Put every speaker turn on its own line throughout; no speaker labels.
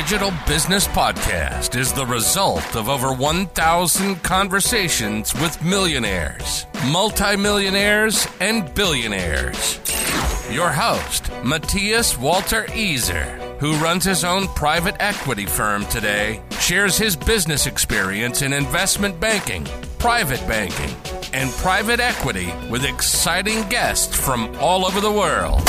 Digital Business Podcast is the result of over 1,000 conversations with millionaires, multimillionaires, and billionaires. Your host, Matthias Walter Easer, who runs his own private equity firm today, shares his business experience in investment banking, private banking, and private equity with exciting guests from all over the world.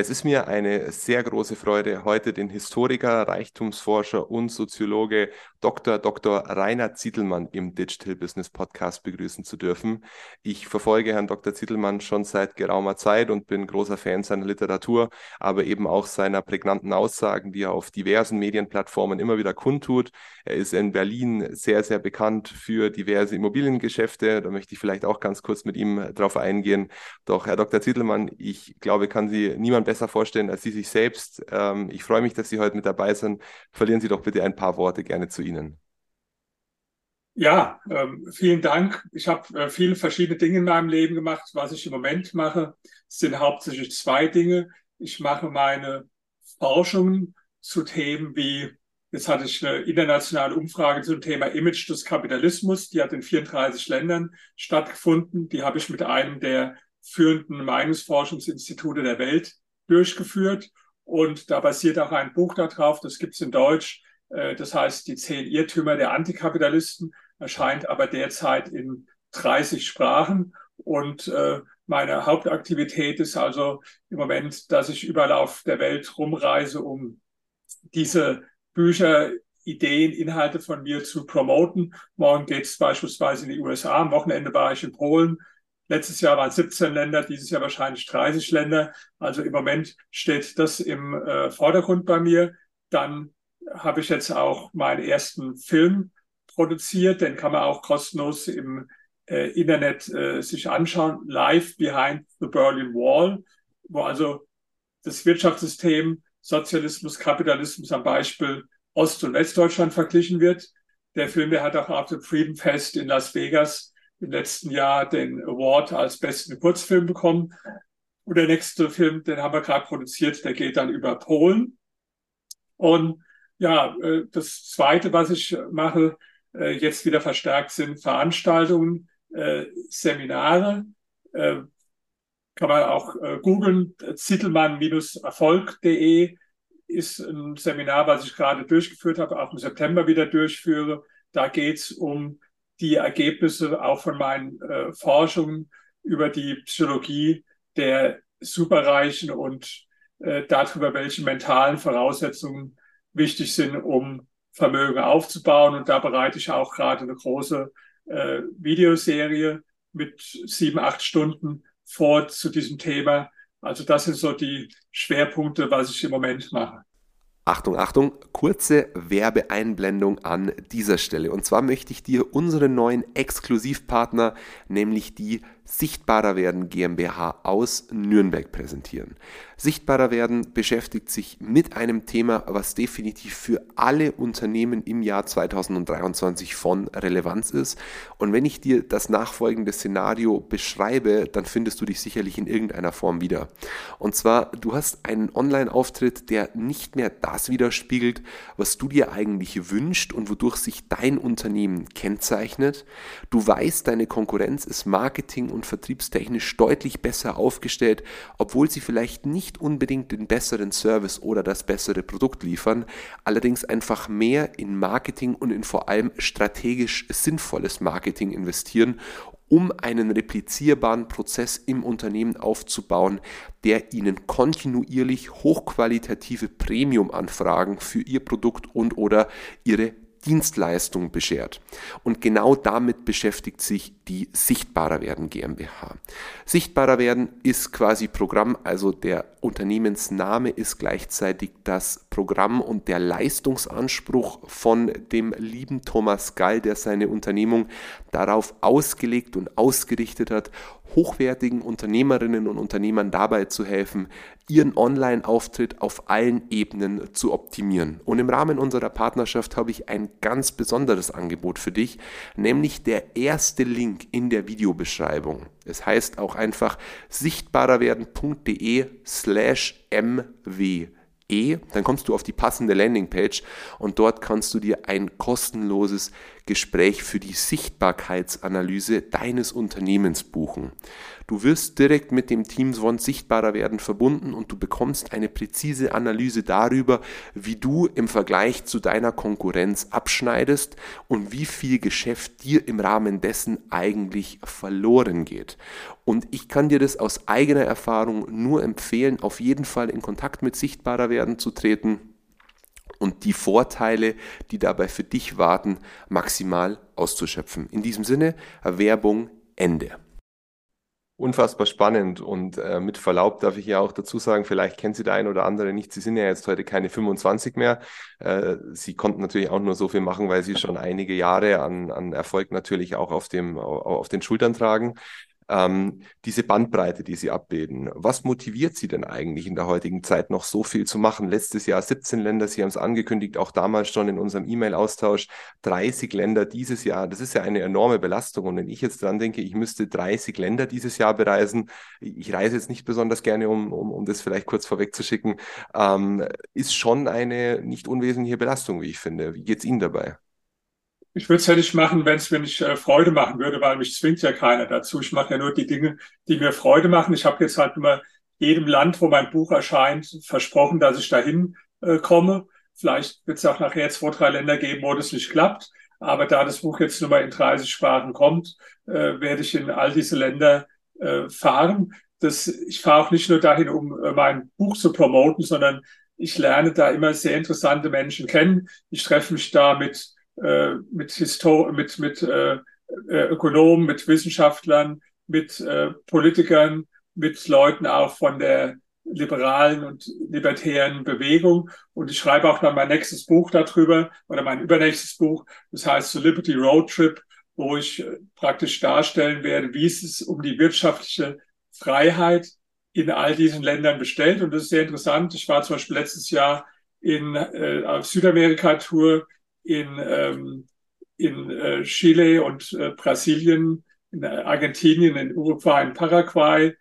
Es ist mir eine sehr große Freude, heute den Historiker, Reichtumsforscher und Soziologe Dr. Dr. Rainer Zietelmann im Digital Business Podcast begrüßen zu dürfen. Ich verfolge Herrn Dr. Zietelmann schon seit geraumer Zeit und bin großer Fan seiner Literatur, aber eben auch seiner prägnanten Aussagen, die er auf diversen Medienplattformen immer wieder kundtut. Er ist in Berlin sehr, sehr bekannt für diverse Immobiliengeschäfte. Da möchte ich vielleicht auch ganz kurz mit ihm drauf eingehen. Doch Herr Dr. Zietelmann, ich glaube, kann Sie niemand besser vorstellen als Sie sich selbst. Ähm, ich freue mich, dass Sie heute mit dabei sind. Verlieren Sie doch bitte ein paar Worte gerne zu Ihnen.
Ja, ähm, vielen Dank. Ich habe äh, viele verschiedene Dinge in meinem Leben gemacht. Was ich im Moment mache, sind hauptsächlich zwei Dinge. Ich mache meine Forschung zu Themen wie, jetzt hatte ich eine internationale Umfrage zum Thema Image des Kapitalismus, die hat in 34 Ländern stattgefunden. Die habe ich mit einem der führenden Meinungsforschungsinstitute der Welt durchgeführt. Und da basiert auch ein Buch darauf, das gibt es in Deutsch. Äh, das heißt, die zehn Irrtümer der Antikapitalisten erscheint aber derzeit in 30 Sprachen. Und äh, meine Hauptaktivität ist also im Moment, dass ich überall auf der Welt rumreise, um diese Bücher, Ideen, Inhalte von mir zu promoten. Morgen geht es beispielsweise in die USA. Am Wochenende war ich in Polen. Letztes Jahr waren es 17 Länder, dieses Jahr wahrscheinlich 30 Länder. Also im Moment steht das im äh, Vordergrund bei mir. Dann habe ich jetzt auch meinen ersten Film produziert. Den kann man auch kostenlos im äh, Internet äh, sich anschauen. Live Behind the Berlin Wall, wo also das Wirtschaftssystem Sozialismus, Kapitalismus am Beispiel Ost- und Westdeutschland verglichen wird. Der Film, der hat auch auf dem Freedom Fest in Las Vegas im letzten Jahr den Award als besten Kurzfilm bekommen. Und der nächste Film, den haben wir gerade produziert, der geht dann über Polen. Und ja, äh, das Zweite, was ich mache, äh, jetzt wieder verstärkt sind Veranstaltungen, äh, Seminare. Kann man auch googeln, zittelmann-erfolg.de ist ein Seminar, was ich gerade durchgeführt habe, auch im September wieder durchführe. Da geht es um die Ergebnisse auch von meinen äh, Forschungen über die Psychologie der Superreichen und äh, darüber, welche mentalen Voraussetzungen wichtig sind, um Vermögen aufzubauen. Und da bereite ich auch gerade eine große äh, Videoserie mit sieben, acht Stunden vor zu diesem Thema. Also das sind so die Schwerpunkte, was ich im Moment mache.
Achtung, Achtung, kurze Werbeeinblendung an dieser Stelle. Und zwar möchte ich dir unseren neuen Exklusivpartner, nämlich die Sichtbarer werden GmbH aus Nürnberg präsentieren. Sichtbarer werden beschäftigt sich mit einem Thema, was definitiv für alle Unternehmen im Jahr 2023 von Relevanz ist. Und wenn ich dir das nachfolgende Szenario beschreibe, dann findest du dich sicherlich in irgendeiner Form wieder. Und zwar, du hast einen Online-Auftritt, der nicht mehr das widerspiegelt, was du dir eigentlich wünschst und wodurch sich dein Unternehmen kennzeichnet. Du weißt, deine Konkurrenz ist Marketing und und vertriebstechnisch deutlich besser aufgestellt, obwohl sie vielleicht nicht unbedingt den besseren Service oder das bessere Produkt liefern, allerdings einfach mehr in Marketing und in vor allem strategisch sinnvolles Marketing investieren, um einen replizierbaren Prozess im Unternehmen aufzubauen, der ihnen kontinuierlich hochqualitative Premium-Anfragen für ihr Produkt und oder ihre Dienstleistung beschert. Und genau damit beschäftigt sich die Sichtbarer werden GmbH. Sichtbarer werden ist quasi Programm, also der Unternehmensname ist gleichzeitig das Programm und der Leistungsanspruch von dem lieben Thomas Gall, der seine Unternehmung darauf ausgelegt und ausgerichtet hat, hochwertigen Unternehmerinnen und Unternehmern dabei zu helfen, ihren Online-Auftritt auf allen Ebenen zu optimieren. Und im Rahmen unserer Partnerschaft habe ich ein ganz besonderes Angebot für dich, nämlich der erste Link in der Videobeschreibung. Es heißt auch einfach sichtbarerwerden.de slash mw E, dann kommst du auf die passende Landingpage und dort kannst du dir ein kostenloses Gespräch für die Sichtbarkeitsanalyse deines Unternehmens buchen. Du wirst direkt mit dem Team Swan sichtbarer werden verbunden und du bekommst eine präzise Analyse darüber, wie du im Vergleich zu deiner Konkurrenz abschneidest und wie viel Geschäft dir im Rahmen dessen eigentlich verloren geht. Und ich kann dir das aus eigener Erfahrung nur empfehlen, auf jeden Fall in Kontakt mit sichtbarer werden zu treten und die Vorteile, die dabei für dich warten, maximal auszuschöpfen. In diesem Sinne, Werbung Ende unfassbar spannend und äh, mit Verlaub darf ich ja auch dazu sagen, vielleicht kennt Sie der ein oder andere nicht, Sie sind ja jetzt heute keine 25 mehr. Äh, Sie konnten natürlich auch nur so viel machen, weil Sie schon einige Jahre an, an Erfolg natürlich auch auf, dem, auf den Schultern tragen ähm, diese Bandbreite, die Sie abbilden. Was motiviert Sie denn eigentlich in der heutigen Zeit noch so viel zu machen? Letztes Jahr 17 Länder, Sie haben es angekündigt, auch damals schon in unserem E-Mail-Austausch, 30 Länder dieses Jahr. Das ist ja eine enorme Belastung. Und wenn ich jetzt dran denke, ich müsste 30 Länder dieses Jahr bereisen, ich reise jetzt nicht besonders gerne, um, um, um das vielleicht kurz vorwegzuschicken, ähm, ist schon eine nicht unwesentliche Belastung, wie ich finde. Wie geht es Ihnen dabei?
Ich würde es ja nicht machen, wenn es mir nicht äh, Freude machen würde, weil mich zwingt ja keiner dazu. Ich mache ja nur die Dinge, die mir Freude machen. Ich habe jetzt halt immer jedem Land, wo mein Buch erscheint, versprochen, dass ich dahin äh, komme. Vielleicht wird es auch nachher zwei, drei Länder geben, wo das nicht klappt. Aber da das Buch jetzt nur mal in 30 Sprachen kommt, äh, werde ich in all diese Länder äh, fahren. Das, ich fahre auch nicht nur dahin, um äh, mein Buch zu promoten, sondern ich lerne da immer sehr interessante Menschen kennen. Ich treffe mich da mit äh, mit, Histor mit, mit äh, äh, Ökonomen, mit Wissenschaftlern, mit äh, Politikern, mit Leuten auch von der liberalen und libertären Bewegung. Und ich schreibe auch dann mein nächstes Buch darüber oder mein übernächstes Buch. Das heißt The Liberty Road Trip, wo ich äh, praktisch darstellen werde, wie es es um die wirtschaftliche Freiheit in all diesen Ländern bestellt. Und das ist sehr interessant. Ich war zum Beispiel letztes Jahr in äh, auf Südamerika-Tour in, ähm, in äh, Chile und äh, Brasilien, in Argentinien, in Uruguay, in Paraguay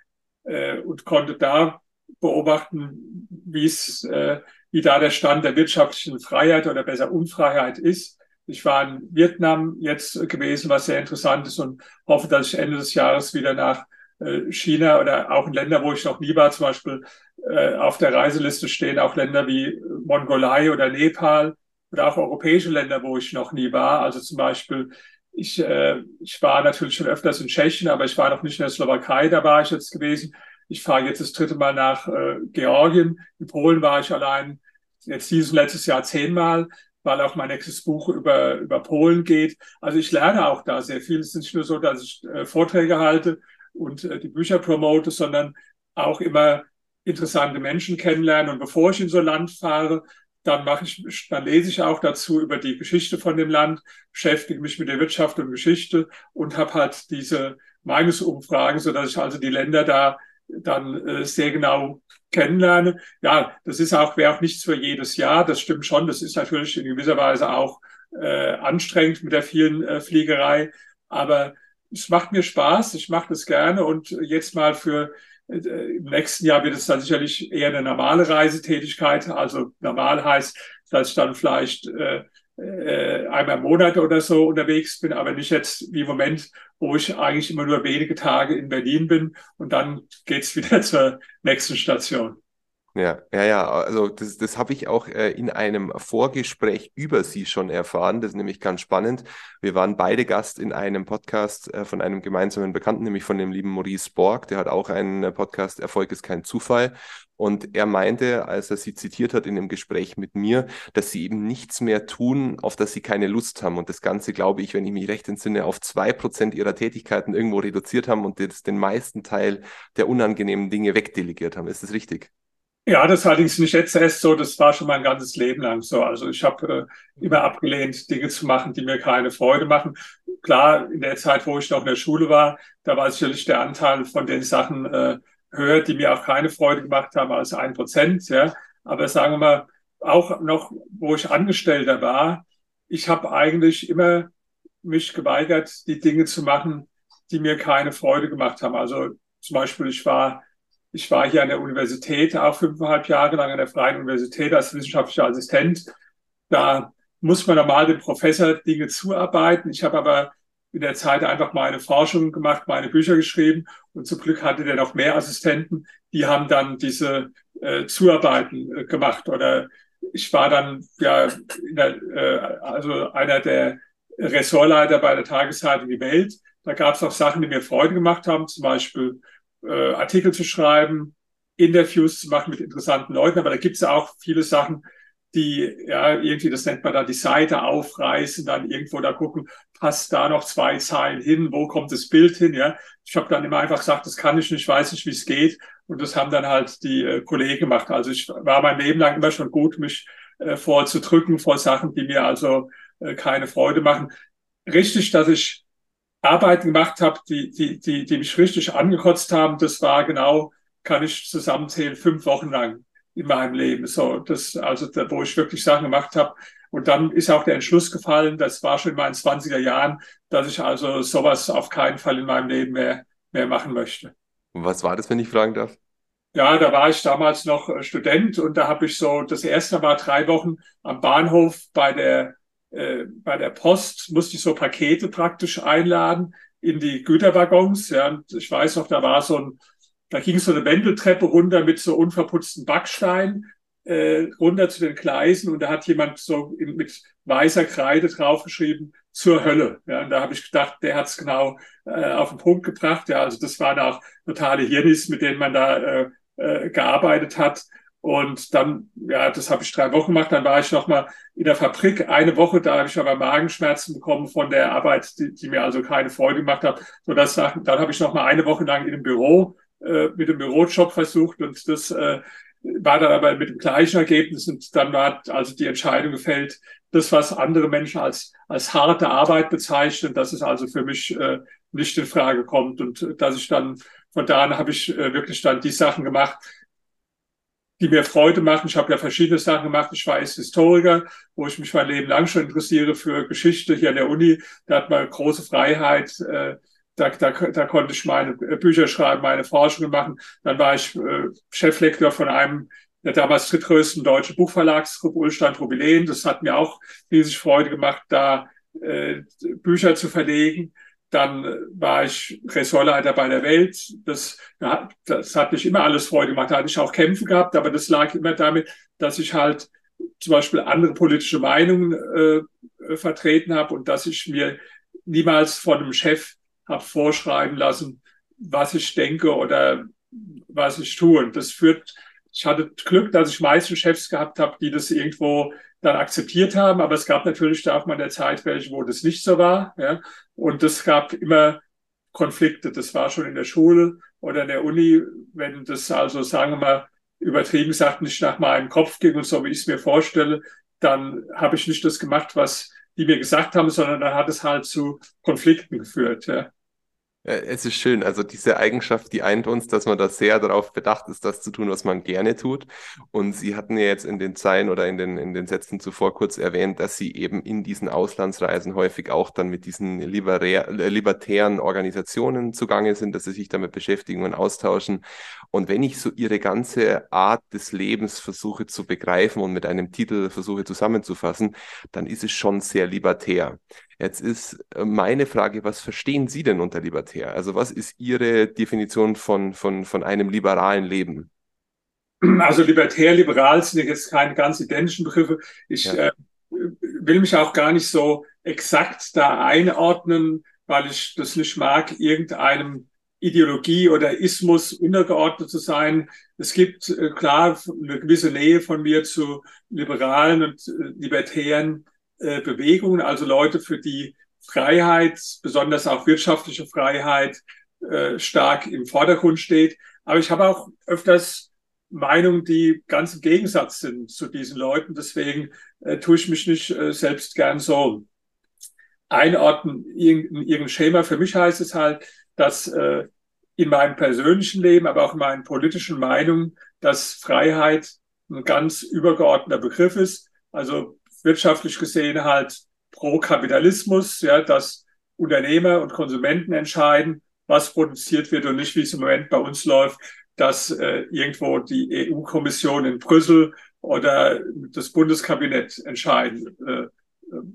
äh, und konnte da beobachten, wie es, äh, wie da der Stand der wirtschaftlichen Freiheit oder besser Unfreiheit ist. Ich war in Vietnam jetzt gewesen, was sehr interessant ist und hoffe, dass ich Ende des Jahres wieder nach äh, China oder auch in Länder, wo ich noch nie war, zum Beispiel äh, auf der Reiseliste stehen auch Länder wie Mongolei oder Nepal, oder auch europäische Länder, wo ich noch nie war. Also zum Beispiel, ich, äh, ich war natürlich schon öfters in Tschechien, aber ich war noch nicht in der Slowakei, da war ich jetzt gewesen. Ich fahre jetzt das dritte Mal nach äh, Georgien. In Polen war ich allein jetzt dieses letztes Jahr zehnmal, weil auch mein nächstes Buch über, über Polen geht. Also ich lerne auch da sehr viel. Es ist nicht nur so, dass ich äh, Vorträge halte und äh, die Bücher promote, sondern auch immer interessante Menschen kennenlernen. Und bevor ich in so ein Land fahre, dann mache ich, dann lese ich auch dazu über die Geschichte von dem Land, beschäftige mich mit der Wirtschaft und Geschichte und habe halt diese Meinungsumfragen, so dass ich also die Länder da dann äh, sehr genau kennenlerne. Ja, das ist auch, wäre auch nichts für jedes Jahr. Das stimmt schon. Das ist natürlich in gewisser Weise auch äh, anstrengend mit der vielen äh, Fliegerei. Aber es macht mir Spaß. Ich mache das gerne. Und jetzt mal für Im nächsten Jahr wird es dann sicherlich eher eine normale Reisetätigkeit. Also normal heißt, dass ich dann vielleicht äh, äh, einmal im Monat oder so unterwegs bin, aber nicht jetzt wie im Moment, wo ich eigentlich immer nur wenige Tage in Berlin bin und dann geht's wieder zur nächsten Station.
Ja, ja, ja, also das, das habe ich auch äh, in einem Vorgespräch über Sie schon erfahren. Das ist nämlich ganz spannend. Wir waren beide Gast in einem Podcast äh, von einem gemeinsamen Bekannten, nämlich von dem lieben Maurice Borg. Der hat auch einen äh, Podcast Erfolg ist kein Zufall. Und er meinte, als er sie zitiert hat in dem Gespräch mit mir, dass sie eben nichts mehr tun, auf das sie keine Lust haben. Und das Ganze, glaube ich, wenn ich mich recht entsinne, auf zwei Prozent ihrer Tätigkeiten irgendwo reduziert haben und den meisten Teil der unangenehmen Dinge wegdelegiert haben. Ist das richtig?
Ja, das allerdings nicht jetzt erst so, das war schon mein ganzes Leben lang so. Also ich habe äh, immer abgelehnt, Dinge zu machen, die mir keine Freude machen. Klar, in der Zeit, wo ich noch in der Schule war, da war sicherlich der Anteil von den Sachen äh, höher, die mir auch keine Freude gemacht haben, als ein Prozent. Ja. Aber sagen wir mal, auch noch, wo ich Angestellter war, ich habe eigentlich immer mich geweigert, die Dinge zu machen, die mir keine Freude gemacht haben. Also zum Beispiel, ich war ich war hier an der Universität auch fünfeinhalb Jahre lang an der Freien Universität als wissenschaftlicher Assistent. Da muss man normal dem Professor Dinge zuarbeiten. Ich habe aber in der Zeit einfach meine Forschung gemacht, meine Bücher geschrieben und zum Glück hatte der noch mehr Assistenten, die haben dann diese äh, Zuarbeiten äh, gemacht oder ich war dann ja der, äh, also einer der Ressortleiter bei der Tageszeitung Die Welt. Da gab es auch Sachen, die mir Freude gemacht haben, zum Beispiel äh, Artikel zu schreiben, Interviews zu machen mit interessanten Leuten, aber da gibt es ja auch viele Sachen, die ja irgendwie, das nennt man dann die Seite aufreißen, dann irgendwo da gucken, passt da noch zwei Zeilen hin, wo kommt das Bild hin, ja. Ich habe dann immer einfach gesagt, das kann ich nicht, weiß nicht, wie es geht. Und das haben dann halt die äh, Kollegen gemacht. Also ich war mein Leben lang immer schon gut, mich äh, vorzudrücken vor Sachen, die mir also äh, keine Freude machen. Richtig, dass ich Arbeiten gemacht habe, die, die, die, die mich richtig angekotzt haben, das war genau, kann ich zusammenzählen, fünf Wochen lang in meinem Leben. So, das, also, da, wo ich wirklich Sachen gemacht habe. Und dann ist auch der Entschluss gefallen, das war schon in meinen 20er Jahren, dass ich also sowas auf keinen Fall in meinem Leben mehr, mehr machen möchte.
Und was war das, wenn ich fragen darf?
Ja, da war ich damals noch Student und da habe ich so, das erste Mal drei Wochen am Bahnhof bei der äh, bei der Post musste ich so Pakete praktisch einladen in die Güterwaggons. Ja, und ich weiß noch, da war so ein, da ging so eine Wendeltreppe runter mit so unverputzten Backstein äh, runter zu den Gleisen und da hat jemand so in, mit weißer Kreide draufgeschrieben zur Hölle. Ja, und da habe ich gedacht, der hat's genau äh, auf den Punkt gebracht. Ja, also das waren auch totale Hirnis, mit denen man da äh, äh, gearbeitet hat. Und dann, ja, das habe ich drei Wochen gemacht. Dann war ich noch mal in der Fabrik eine Woche. Da habe ich aber Magenschmerzen bekommen von der Arbeit, die, die mir also keine Freude gemacht hat. So dass dann habe ich noch mal eine Woche lang in einem Büro äh, mit dem Bürojob versucht und das äh, war dann aber mit dem gleichen Ergebnis. Und dann war also die Entscheidung gefällt, das, was andere Menschen als als harte Arbeit bezeichnen, dass es also für mich äh, nicht in Frage kommt und äh, dass ich dann von da an habe ich äh, wirklich dann die Sachen gemacht, die mir Freude machen. Ich habe ja verschiedene Sachen gemacht. Ich war jetzt Historiker, wo ich mich mein Leben lang schon interessiere für Geschichte hier an der Uni. Da hat man große Freiheit. Äh, da, da, da konnte ich meine Bücher schreiben, meine Forschungen machen. Dann war ich äh, Cheflektor von einem der damals drittgrößten deutschen Buchverlagsgruppe Ulstein Rubilen. Das hat mir auch riesig Freude gemacht, da äh, Bücher zu verlegen. Dann war ich Ressortleiter bei der Welt. Das, das hat nicht immer alles Freude gemacht. Da hatte ich auch Kämpfe gehabt, aber das lag immer damit, dass ich halt zum Beispiel andere politische Meinungen äh, vertreten habe und dass ich mir niemals von einem Chef habe vorschreiben lassen, was ich denke oder was ich tue. Und das führt, ich hatte Glück, dass ich meistens Chefs gehabt habe, die das irgendwo dann akzeptiert haben. Aber es gab natürlich da auch mal eine Zeit welche, wo das nicht so war. Ja. Und es gab immer Konflikte. Das war schon in der Schule oder in der Uni, wenn das also, sagen wir mal, übertrieben gesagt, nicht nach meinem Kopf ging und so, wie ich es mir vorstelle, dann habe ich nicht das gemacht, was die mir gesagt haben, sondern dann hat es halt zu Konflikten geführt. Ja.
Es ist schön, also diese Eigenschaft, die eint uns, dass man da sehr darauf bedacht ist, das zu tun, was man gerne tut. Und Sie hatten ja jetzt in den Zeilen oder in den, in den Sätzen zuvor kurz erwähnt, dass Sie eben in diesen Auslandsreisen häufig auch dann mit diesen liberär, äh, libertären Organisationen zugange sind, dass Sie sich damit beschäftigen und austauschen. Und wenn ich so Ihre ganze Art des Lebens versuche zu begreifen und mit einem Titel versuche zusammenzufassen, dann ist es schon sehr libertär. Jetzt ist äh, meine Frage, was verstehen Sie denn unter libertär? Also was ist Ihre Definition von, von, von einem liberalen Leben?
Also libertär, liberal sind jetzt keine ganz identischen Begriffe. Ich ja. äh, will mich auch gar nicht so exakt da einordnen, weil ich das nicht mag, irgendeinem Ideologie oder Ismus untergeordnet zu sein. Es gibt äh, klar eine gewisse Nähe von mir zu liberalen und äh, libertären äh, Bewegungen, also Leute, für die Freiheit, besonders auch wirtschaftliche Freiheit, äh, stark im Vordergrund steht. Aber ich habe auch öfters Meinungen, die ganz im Gegensatz sind zu diesen Leuten. Deswegen äh, tue ich mich nicht selbst gern so einordnen in irgendein Schema. Für mich heißt es halt, dass in meinem persönlichen Leben, aber auch in meinen politischen Meinungen, dass Freiheit ein ganz übergeordneter Begriff ist. Also wirtschaftlich gesehen halt pro Kapitalismus, ja, dass Unternehmer und Konsumenten entscheiden, was produziert wird und nicht, wie es im Moment bei uns läuft, dass äh, irgendwo die EU-Kommission in Brüssel oder das Bundeskabinett entscheiden, äh,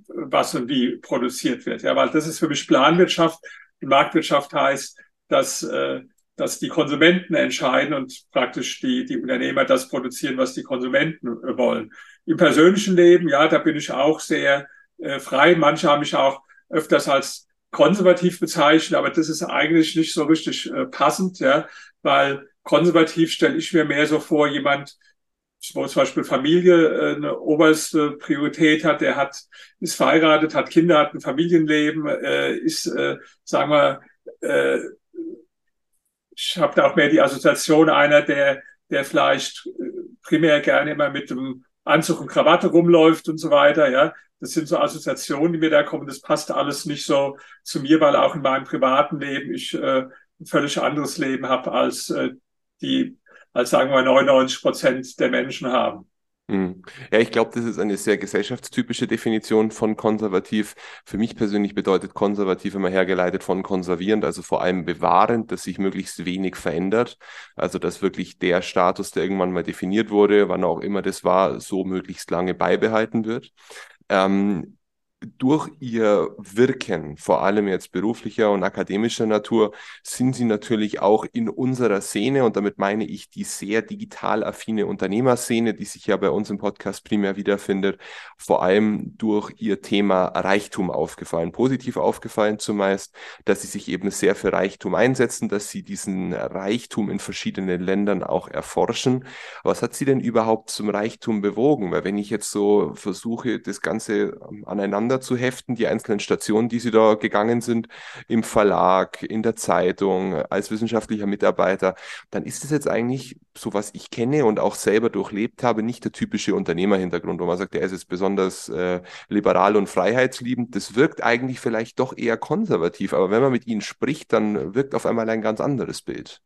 was und wie produziert wird. Ja, weil das ist für mich Planwirtschaft. Die Marktwirtschaft heißt, dass, äh, dass die Konsumenten entscheiden und praktisch die, die Unternehmer das produzieren, was die Konsumenten äh, wollen. Im persönlichen Leben, ja, da bin ich auch sehr äh, frei. Manche haben mich auch öfters als konservativ bezeichnet, aber das ist eigentlich nicht so richtig äh, passend, ja, weil konservativ stelle ich mir mehr so vor, jemand, wo zum Beispiel Familie äh, eine oberste Priorität hat, der hat, ist verheiratet, hat Kinder, hat ein Familienleben, äh, ist, äh, sagen wir, äh, ich habe da auch mehr die Assoziation einer, der, der vielleicht äh, primär gerne immer mit dem Anzug und Krawatte rumläuft und so weiter, ja. Das sind so Assoziationen, die mir da kommen. Das passt alles nicht so zu mir, weil auch in meinem privaten Leben ich äh, ein völlig anderes Leben habe als äh, die, als sagen wir 99 Prozent der Menschen haben.
Mhm. Ja, ich glaube, das ist eine sehr gesellschaftstypische Definition von konservativ. Für mich persönlich bedeutet konservativ immer hergeleitet von konservierend, also vor allem bewahrend, dass sich möglichst wenig verändert. Also dass wirklich der Status, der irgendwann mal definiert wurde, wann auch immer das war, so möglichst lange beibehalten wird. Ähm, durch ihr Wirken, vor allem jetzt beruflicher und akademischer Natur, sind sie natürlich auch in unserer Szene, und damit meine ich die sehr digital affine Unternehmerszene, die sich ja bei uns im Podcast primär wiederfindet, vor allem durch ihr Thema Reichtum aufgefallen, positiv aufgefallen zumeist, dass sie sich eben sehr für Reichtum einsetzen, dass sie diesen Reichtum in verschiedenen Ländern auch erforschen. Was hat sie denn überhaupt zum Reichtum bewogen? Weil wenn ich jetzt so versuche, das Ganze aneinander aneinander zu heften, die einzelnen Stationen, die Sie da gegangen sind, im Verlag, in der Zeitung, als wissenschaftlicher Mitarbeiter, dann ist es jetzt eigentlich, so was ich kenne und auch selber durchlebt habe, nicht der typische Unternehmerhintergrund, wo man sagt, der ist jetzt besonders äh, liberal und freiheitsliebend. Das wirkt eigentlich vielleicht doch eher konservativ, aber wenn man mit ihnen spricht, dann wirkt auf einmal ein ganz anderes Bild.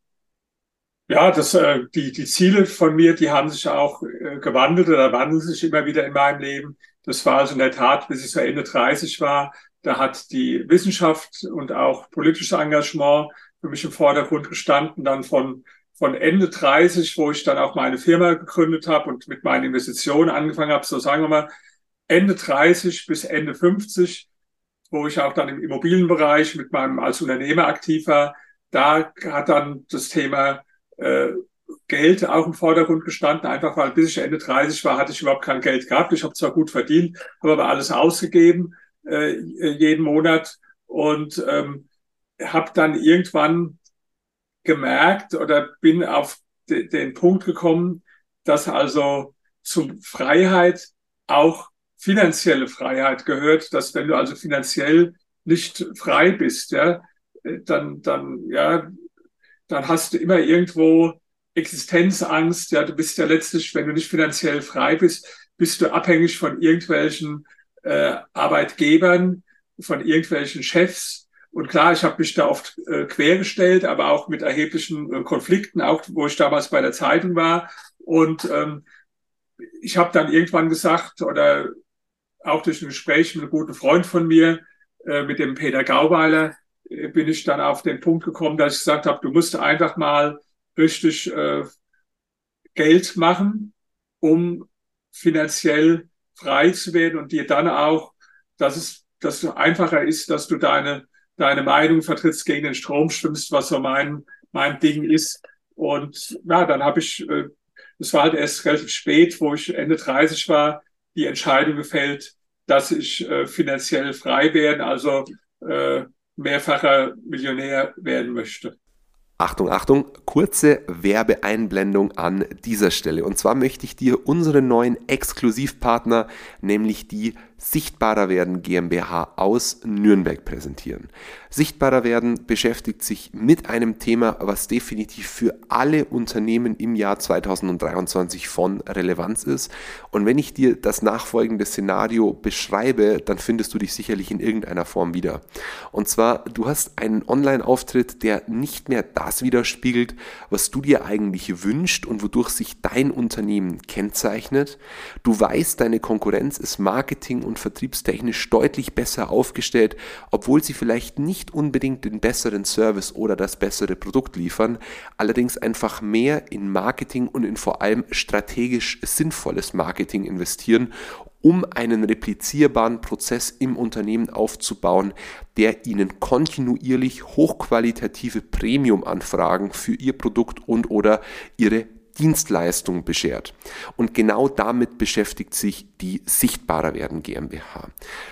Ja, das, äh, die, die Ziele von mir, die haben sich auch äh, gewandelt oder wandeln sich immer wieder in meinem Leben. Das war also in der Tat, bis ich so Ende 30 war, da hat die Wissenschaft und auch politisches Engagement für mich im Vordergrund gestanden. Dann von, von Ende 30, wo ich dann auch meine Firma gegründet habe und mit meinen Investitionen angefangen habe, so sagen wir mal, Ende 30 bis Ende 50, wo ich auch dann im Immobilienbereich mit meinem als Unternehmer aktiv war, da hat dann das Thema äh, Geld auch im Vordergrund gestanden, einfach weil bis ich Ende 30 war, hatte ich überhaupt kein Geld gehabt. Ich habe zwar gut verdient, habe aber alles ausgegeben äh, jeden Monat und ähm, habe dann irgendwann gemerkt oder bin auf de den Punkt gekommen, dass also zum Freiheit auch finanzielle Freiheit gehört, dass wenn du also finanziell nicht frei bist, ja, äh, dann, dann, ja, dann hast du immer irgendwo Existenzangst. Ja, du bist ja letztlich, wenn du nicht finanziell frei bist, bist du abhängig von irgendwelchen äh, Arbeitgebern, von irgendwelchen Chefs. Und klar, ich habe mich da oft äh, quergestellt, aber auch mit erheblichen äh, Konflikten, auch wo ich damals bei der Zeitung war. Und ähm, ich habe dann irgendwann gesagt, oder auch durch ein Gespräch mit einem guten Freund von mir, äh, mit dem Peter Gauweiler, äh, bin ich dann auf den Punkt gekommen, dass ich gesagt habe, du musst einfach mal richtig äh, Geld machen, um finanziell frei zu werden und dir dann auch, dass es, dass es einfacher ist, dass du deine, deine Meinung vertrittst, gegen den Strom schwimmst, was so mein, mein Ding ist. Und ja, dann habe ich, äh, es war halt erst relativ spät, wo ich Ende 30 war, die Entscheidung gefällt, dass ich äh, finanziell frei werden, also äh, mehrfacher Millionär werden möchte.
Achtung, Achtung, kurze Werbeeinblendung an dieser Stelle. Und zwar möchte ich dir unseren neuen Exklusivpartner, nämlich die Sichtbarer werden GmbH aus Nürnberg präsentieren. Sichtbarer werden beschäftigt sich mit einem Thema, was definitiv für alle Unternehmen im Jahr 2023 von Relevanz ist. Und wenn ich dir das nachfolgende Szenario beschreibe, dann findest du dich sicherlich in irgendeiner Form wieder. Und zwar, du hast einen Online-Auftritt, der nicht mehr das widerspiegelt, was du dir eigentlich wünschst und wodurch sich dein Unternehmen kennzeichnet. Du weißt, deine Konkurrenz ist Marketing und vertriebstechnisch deutlich besser aufgestellt, obwohl sie vielleicht nicht unbedingt den besseren Service oder das bessere Produkt liefern, allerdings einfach mehr in Marketing und in vor allem strategisch sinnvolles Marketing investieren, um einen replizierbaren Prozess im Unternehmen aufzubauen, der ihnen kontinuierlich hochqualitative Premium-Anfragen für ihr Produkt und oder ihre Dienstleistung beschert. Und genau damit beschäftigt sich die Sichtbarer werden GmbH.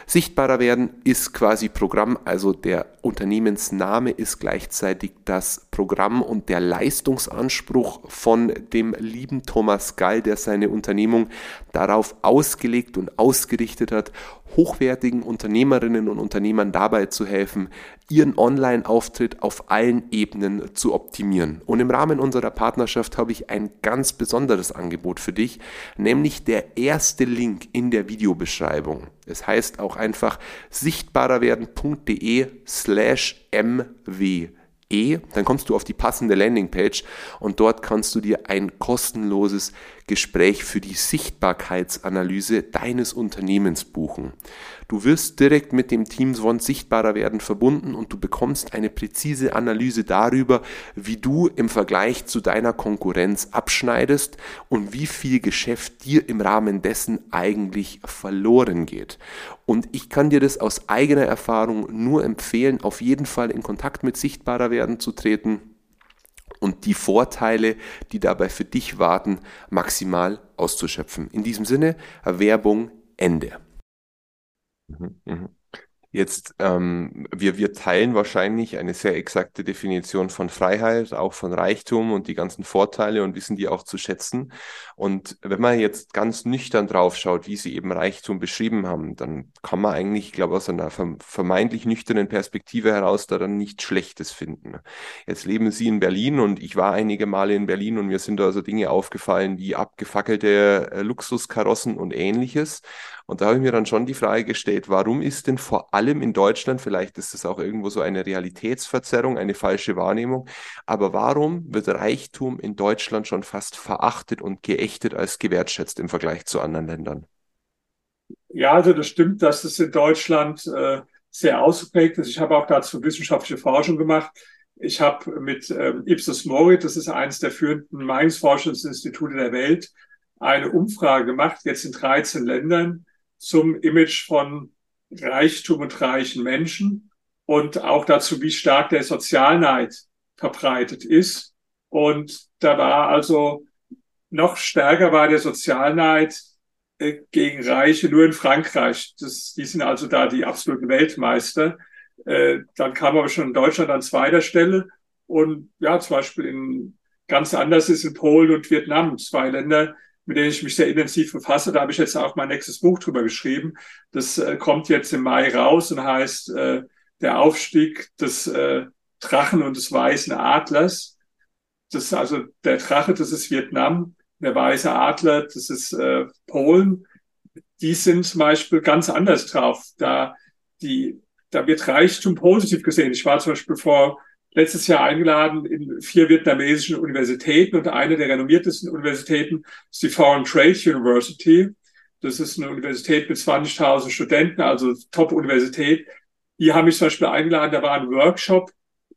Sichtbarer werden ist quasi Programm, also der Unternehmensname ist gleichzeitig das Programm und der Leistungsanspruch von dem lieben Thomas Gall, der seine Unternehmung darauf ausgelegt und ausgerichtet hat, hochwertigen Unternehmerinnen und Unternehmern dabei zu helfen, ihren Online-Auftritt auf allen Ebenen zu optimieren. Und im Rahmen unserer Partnerschaft habe ich ein ganz besonderes Angebot für dich, nämlich der erste Link in der Videobeschreibung. Es heißt auch einfach sichtbarerwerden.de slash mw E, dann kommst du auf die passende Landingpage und dort kannst du dir ein kostenloses Gespräch für die Sichtbarkeitsanalyse deines Unternehmens buchen. Du wirst direkt mit dem Team Swan sichtbarer werden verbunden und du bekommst eine präzise Analyse darüber, wie du im Vergleich zu deiner Konkurrenz abschneidest und wie viel Geschäft dir im Rahmen dessen eigentlich verloren geht. Und ich kann dir das aus eigener Erfahrung nur empfehlen, auf jeden Fall in Kontakt mit sichtbarer werden zu treten und die Vorteile, die dabei für dich warten, maximal auszuschöpfen. In diesem Sinne, Werbung Ende.
Mhm, mhm. Jetzt, ähm, wir, wir teilen wahrscheinlich eine sehr exakte Definition von Freiheit, auch von Reichtum und die ganzen Vorteile und wissen die auch zu schätzen. Und wenn man jetzt ganz nüchtern drauf schaut, wie Sie eben Reichtum beschrieben haben, dann kann man eigentlich, ich glaube, aus einer vermeintlich nüchternen Perspektive heraus da dann nichts Schlechtes finden. Jetzt leben Sie in Berlin und ich war einige Male in Berlin und mir sind da so Dinge aufgefallen wie abgefackelte äh, Luxuskarossen und ähnliches. Und da habe ich mir dann schon die Frage gestellt, warum ist denn vor allem in Deutschland, vielleicht ist es auch irgendwo so eine Realitätsverzerrung, eine falsche Wahrnehmung, aber warum wird Reichtum in Deutschland schon fast verachtet und geächtet als gewertschätzt im Vergleich zu anderen Ländern?
Ja, also das stimmt, dass es in Deutschland äh, sehr ausgeprägt ist. Ich habe auch dazu wissenschaftliche Forschung gemacht. Ich habe mit ähm, Ipsos Mori, das ist eines der führenden Meinungsforschungsinstitute der Welt, eine Umfrage gemacht, jetzt in 13 Ländern, zum Image von Reichtum und reichen Menschen und auch dazu, wie stark der Sozialneid verbreitet ist. Und da war also noch stärker war der Sozialneid äh, gegen Reiche nur in Frankreich. Das, die sind also da die absoluten Weltmeister. Äh, dann kam aber schon in Deutschland an zweiter Stelle. Und ja, zum Beispiel in ganz anders ist in Polen und Vietnam, zwei Länder, mit denen ich mich sehr intensiv befasse. Da habe ich jetzt auch mein nächstes Buch drüber geschrieben. Das äh, kommt jetzt im Mai raus und heißt äh, Der Aufstieg des äh, Drachen und des weißen Adlers. Das ist also der Drache, das ist Vietnam, der weiße Adler, das ist äh, Polen. Die sind zum Beispiel ganz anders drauf. Da, die, da wird Reichtum positiv gesehen. Ich war zum Beispiel vor letztes Jahr eingeladen in vier vietnamesischen Universitäten und eine der renommiertesten Universitäten ist die Foreign Trade University. Das ist eine Universität mit 20.000 Studenten, also Top-Universität. Die haben mich zum Beispiel eingeladen, da war ein Workshop.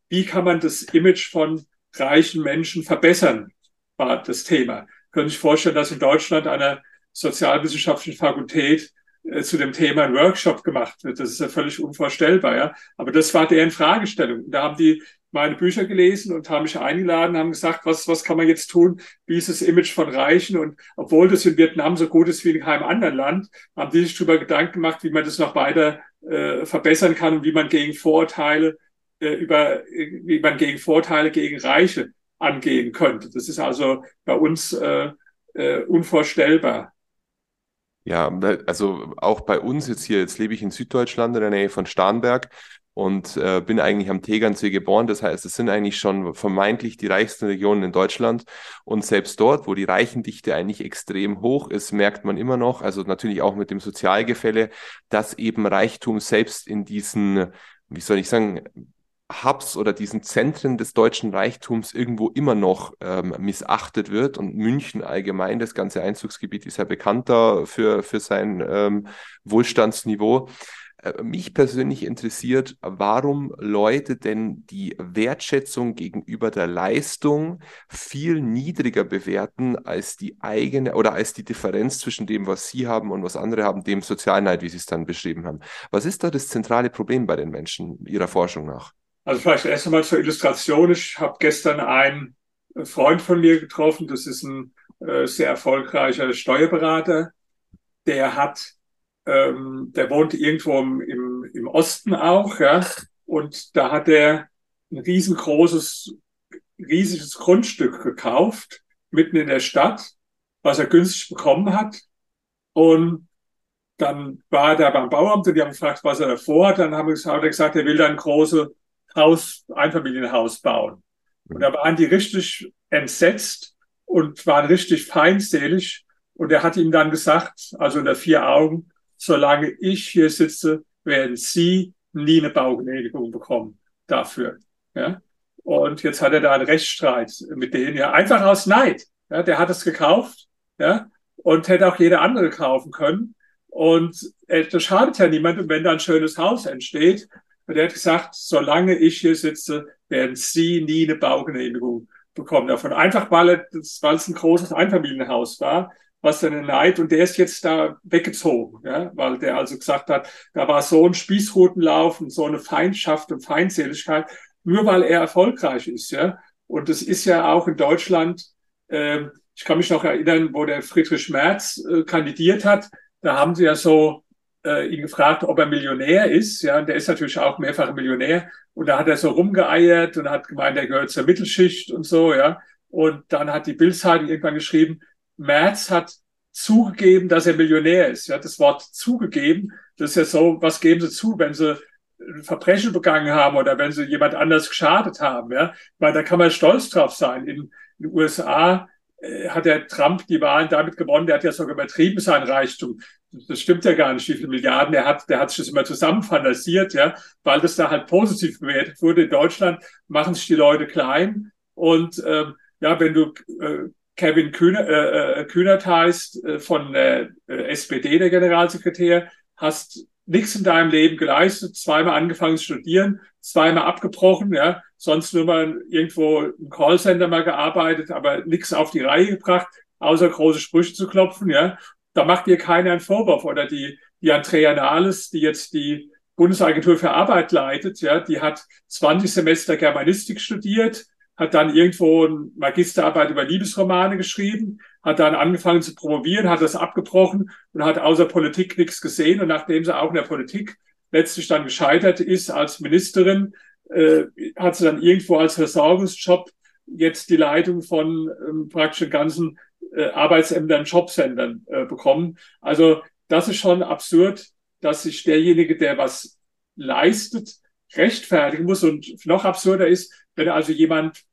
Wie kann man das Image von reichen Menschen verbessern, war das Thema. Können Sie sich vorstellen, dass in Deutschland einer sozialwissenschaftlichen Fakultät äh, zu dem Thema ein Workshop gemacht wird. Das ist ja völlig unvorstellbar, ja. Aber das war deren Fragestellung. Da haben die meine Bücher gelesen und haben mich eingeladen, haben gesagt, was, was kann man jetzt tun? Wie ist das Image von Reichen? Und obwohl das in Vietnam so gut ist wie in keinem anderen Land, haben die sich darüber Gedanken gemacht, wie man das noch weiter äh, verbessern kann und wie man gegen Vorurteile äh, über, wie man gegen Vorteile gegen Reiche angehen könnte. Das ist also bei uns äh, äh, unvorstellbar.
Ja, also auch bei uns jetzt hier, jetzt lebe ich in Süddeutschland in der Nähe von Starnberg und äh, bin eigentlich am Tegernsee geboren. Das heißt, es sind eigentlich schon vermeintlich die reichsten Regionen in Deutschland. Und selbst dort, wo die Reichendichte eigentlich extrem hoch ist, merkt man immer noch, also natürlich auch mit dem Sozialgefälle, dass eben Reichtum selbst in diesen, wie soll ich sagen, Hubs oder diesen Zentren des deutschen Reichtums irgendwo immer noch ähm, missachtet wird. Und München allgemein, das ganze Einzugsgebiet, ist ja bekannter für, für sein ähm, Wohlstandsniveau. Äh, mich persönlich interessiert, warum Leute denn die Wertschätzung gegenüber der Leistung viel niedriger bewerten als die eigene oder als die Differenz zwischen dem, was sie haben und was andere haben, dem Sozialneid, wie sie es dann beschrieben haben. Was ist da das zentrale Problem bei den Menschen Ihrer Forschung nach?
Also vielleicht erst einmal zur Illustration. Ich habe gestern einen Freund von mir getroffen, das ist ein äh, sehr erfolgreicher Steuerberater, der hat, ähm, der wohnt irgendwo im, im, im Osten auch, ja, und da hat er ein riesengroßes, riesiges Grundstück gekauft, mitten in der Stadt, was er günstig bekommen hat. Und dann war er da beim Bauamt und die haben gefragt, was er davor hat. Dann haben wir, hat er gesagt, er will da eine große Haus, Einfamilienhaus bauen. Und da waren die richtig entsetzt und waren richtig feindselig. Und er hat ihm dann gesagt, also unter vier Augen, solange ich hier sitze, werden Sie nie eine Baugenehmigung bekommen dafür. Ja? Und jetzt hat er da einen Rechtsstreit mit denen, ja, einfach aus Neid. Ja, der hat es gekauft, ja, und hätte auch jeder andere kaufen können. Und das schadet ja niemandem, wenn da ein schönes Haus entsteht. Und er hat gesagt, solange ich hier sitze, werden Sie nie eine Baugenehmigung bekommen davon. Einfach weil, es, weil es ein großes Einfamilienhaus war, was dann Neid und der ist jetzt da weggezogen, ja, weil der also gesagt hat, da war so ein Spießrutenlauf und so eine Feindschaft und Feindseligkeit, nur weil er erfolgreich ist, ja. Und das ist ja auch in Deutschland, äh, ich kann mich noch erinnern, wo der Friedrich Merz äh, kandidiert hat, da haben sie ja so äh, ihn gefragt, ob er Millionär ist. Ja, und der ist natürlich auch mehrfach Millionär. Und da hat er so rumgeeiert und hat gemeint, er gehört zur Mittelschicht und so, ja. Und dann hat die Bildzeitung irgendwann geschrieben, Merz hat zugegeben, dass er Millionär ist. Ja, das Wort zugegeben, das ist ja so, was geben sie zu, wenn sie Verbrechen begangen haben oder wenn sie jemand anders geschadet haben, ja. Weil da kann man stolz drauf sein. In den USA äh, hat der Trump die Wahlen damit gewonnen, der hat ja sogar übertrieben sein Reichtum. Das stimmt ja gar nicht, wie viele Milliarden er hat. Der hat sich das immer zusammenfantasiert, ja, weil das da halt positiv bewertet wurde. In Deutschland machen sich die Leute klein. Und ähm, ja, wenn du äh, Kevin Kühner, äh, äh Kühnert heißt, äh, von der äh, SPD, der Generalsekretär, hast nichts in deinem Leben geleistet, zweimal angefangen zu studieren, zweimal abgebrochen, ja, sonst nur mal irgendwo im Callcenter mal gearbeitet, aber nichts auf die Reihe gebracht, außer große Sprüche zu klopfen, ja. Da macht dir keiner einen Vorwurf. Oder die, die Andrea Nahles, die jetzt die Bundesagentur für Arbeit leitet, ja, die hat 20 Semester Germanistik studiert, hat dann irgendwo eine Magisterarbeit über Liebesromane geschrieben, hat dann angefangen zu promovieren, hat das abgebrochen und hat außer Politik nichts gesehen. Und nachdem sie auch in der Politik letztlich dann gescheitert ist als Ministerin, äh, hat sie dann irgendwo als Versorgungsjob jetzt die Leitung von ähm, praktisch den ganzen äh, Arbeitsämtern, Jobcentern äh, bekommen. Also das ist schon absurd, dass sich derjenige, der was leistet, rechtfertigen muss. Und noch absurder ist, wenn also jemand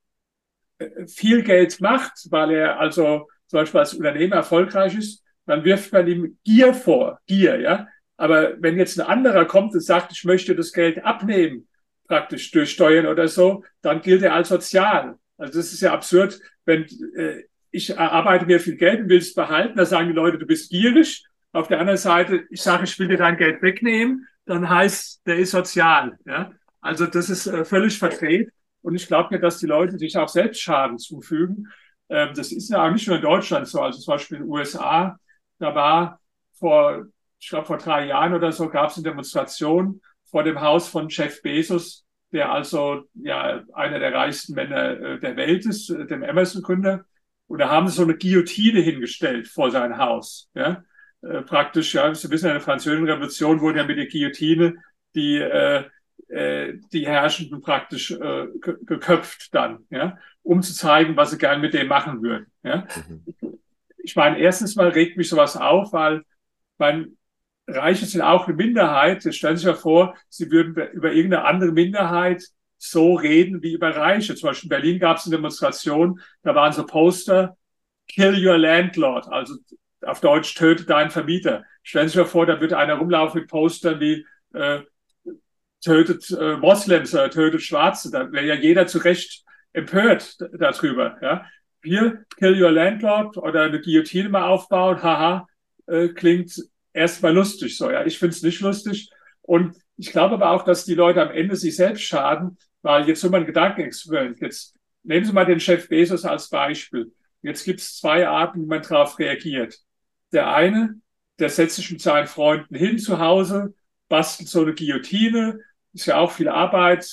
viel Geld macht, weil er also zum Beispiel als Unternehmer erfolgreich ist, dann wirft man ihm Gier vor, Gier, ja. Aber wenn jetzt ein anderer kommt und sagt, ich möchte das Geld abnehmen, praktisch durch Steuern oder so, dann gilt er als sozial. Also das ist ja absurd, wenn äh, ich arbeite mir viel Geld und will es behalten, da sagen die Leute, du bist gierig. Auf der anderen Seite, ich sage, ich will dir dein Geld wegnehmen, dann heißt, der ist sozial. Ja? Also das ist äh, völlig verdreht. Und ich glaube mir, dass die Leute sich auch selbst Schaden zufügen. Ähm, das ist ja nicht nur in Deutschland so. Also zum Beispiel in den USA, da war vor, ich glaube vor drei Jahren oder so, gab es eine Demonstration vor dem Haus von Jeff Bezos, der also ja einer der reichsten Männer äh, der Welt ist, äh, dem Amazon-Gründer. Und da haben sie so eine Guillotine hingestellt vor sein Haus. Ja? Äh, praktisch, ja, Sie wissen, in der Französischen Revolution wurde ja mit der Guillotine die, äh, äh, die Herrschenden praktisch äh, geköpft dann, ja, um zu zeigen, was sie gern mit dem machen würden. Ja. Mhm. Ich meine, erstens mal regt mich sowas auf, weil mein Reiche sind auch eine Minderheit. Jetzt stellen Sie sich ja vor, Sie würden über irgendeine andere Minderheit so reden wie über Reiche. Zum Beispiel in Berlin gab es eine Demonstration, da waren so Poster, Kill your landlord, also auf Deutsch tötet deinen Vermieter. Stellen Sie sich mal vor, da würde einer rumlaufen mit Postern wie äh, tötet äh, Moslems oder tötet Schwarze. Da wäre ja jeder zu Recht empört darüber. Ja? Hier, kill your landlord oder eine Guillotine mal aufbauen, haha, äh, klingt erstmal lustig. So, ja, ich finde es nicht lustig. Und ich glaube aber auch, dass die Leute am Ende sich selbst schaden, weil jetzt so ein Gedankenexperiment. Jetzt nehmen Sie mal den Chef Bezos als Beispiel. Jetzt gibt es zwei Arten, wie man darauf reagiert. Der eine, der setzt sich mit seinen Freunden hin zu Hause, bastelt so eine Guillotine, ist ja auch viel Arbeit,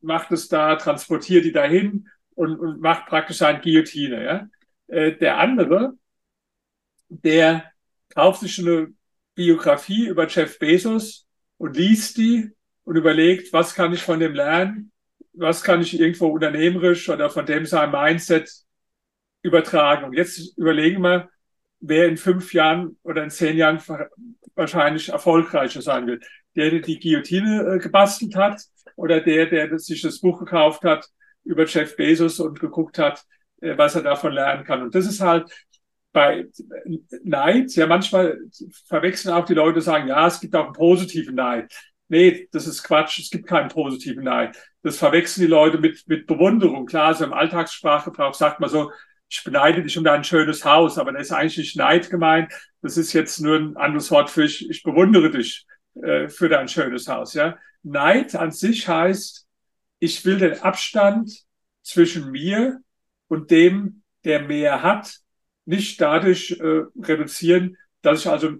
macht es da, transportiert die dahin und, und macht praktisch eine Guillotine. Ja? Äh, der andere, der kauft sich eine Biografie über Jeff Bezos und liest die und überlegt, was kann ich von dem lernen, was kann ich irgendwo unternehmerisch oder von dem sein Mindset übertragen. Und jetzt überlegen wir, wer in fünf Jahren oder in zehn Jahren wahrscheinlich erfolgreicher sein wird. Der, der die Guillotine äh, gebastelt hat oder der, der sich das Buch gekauft hat über Jeff Bezos und geguckt hat, äh, was er davon lernen kann. Und das ist halt bei Neid, ja, manchmal verwechseln auch die Leute, sagen, ja, es gibt auch einen positiven Neid. Nee, das ist Quatsch, es gibt keinen positiven Neid. Das verwechseln die Leute mit, mit Bewunderung. Klar, so im Alltagssprachgebrauch sagt man so, ich beneide dich um dein schönes Haus, aber da ist eigentlich nicht Neid gemeint. Das ist jetzt nur ein anderes Wort für ich, ich bewundere dich äh, für dein schönes Haus. Ja? Neid an sich heißt, ich will den Abstand zwischen mir und dem, der mehr hat, nicht dadurch äh, reduzieren, dass ich also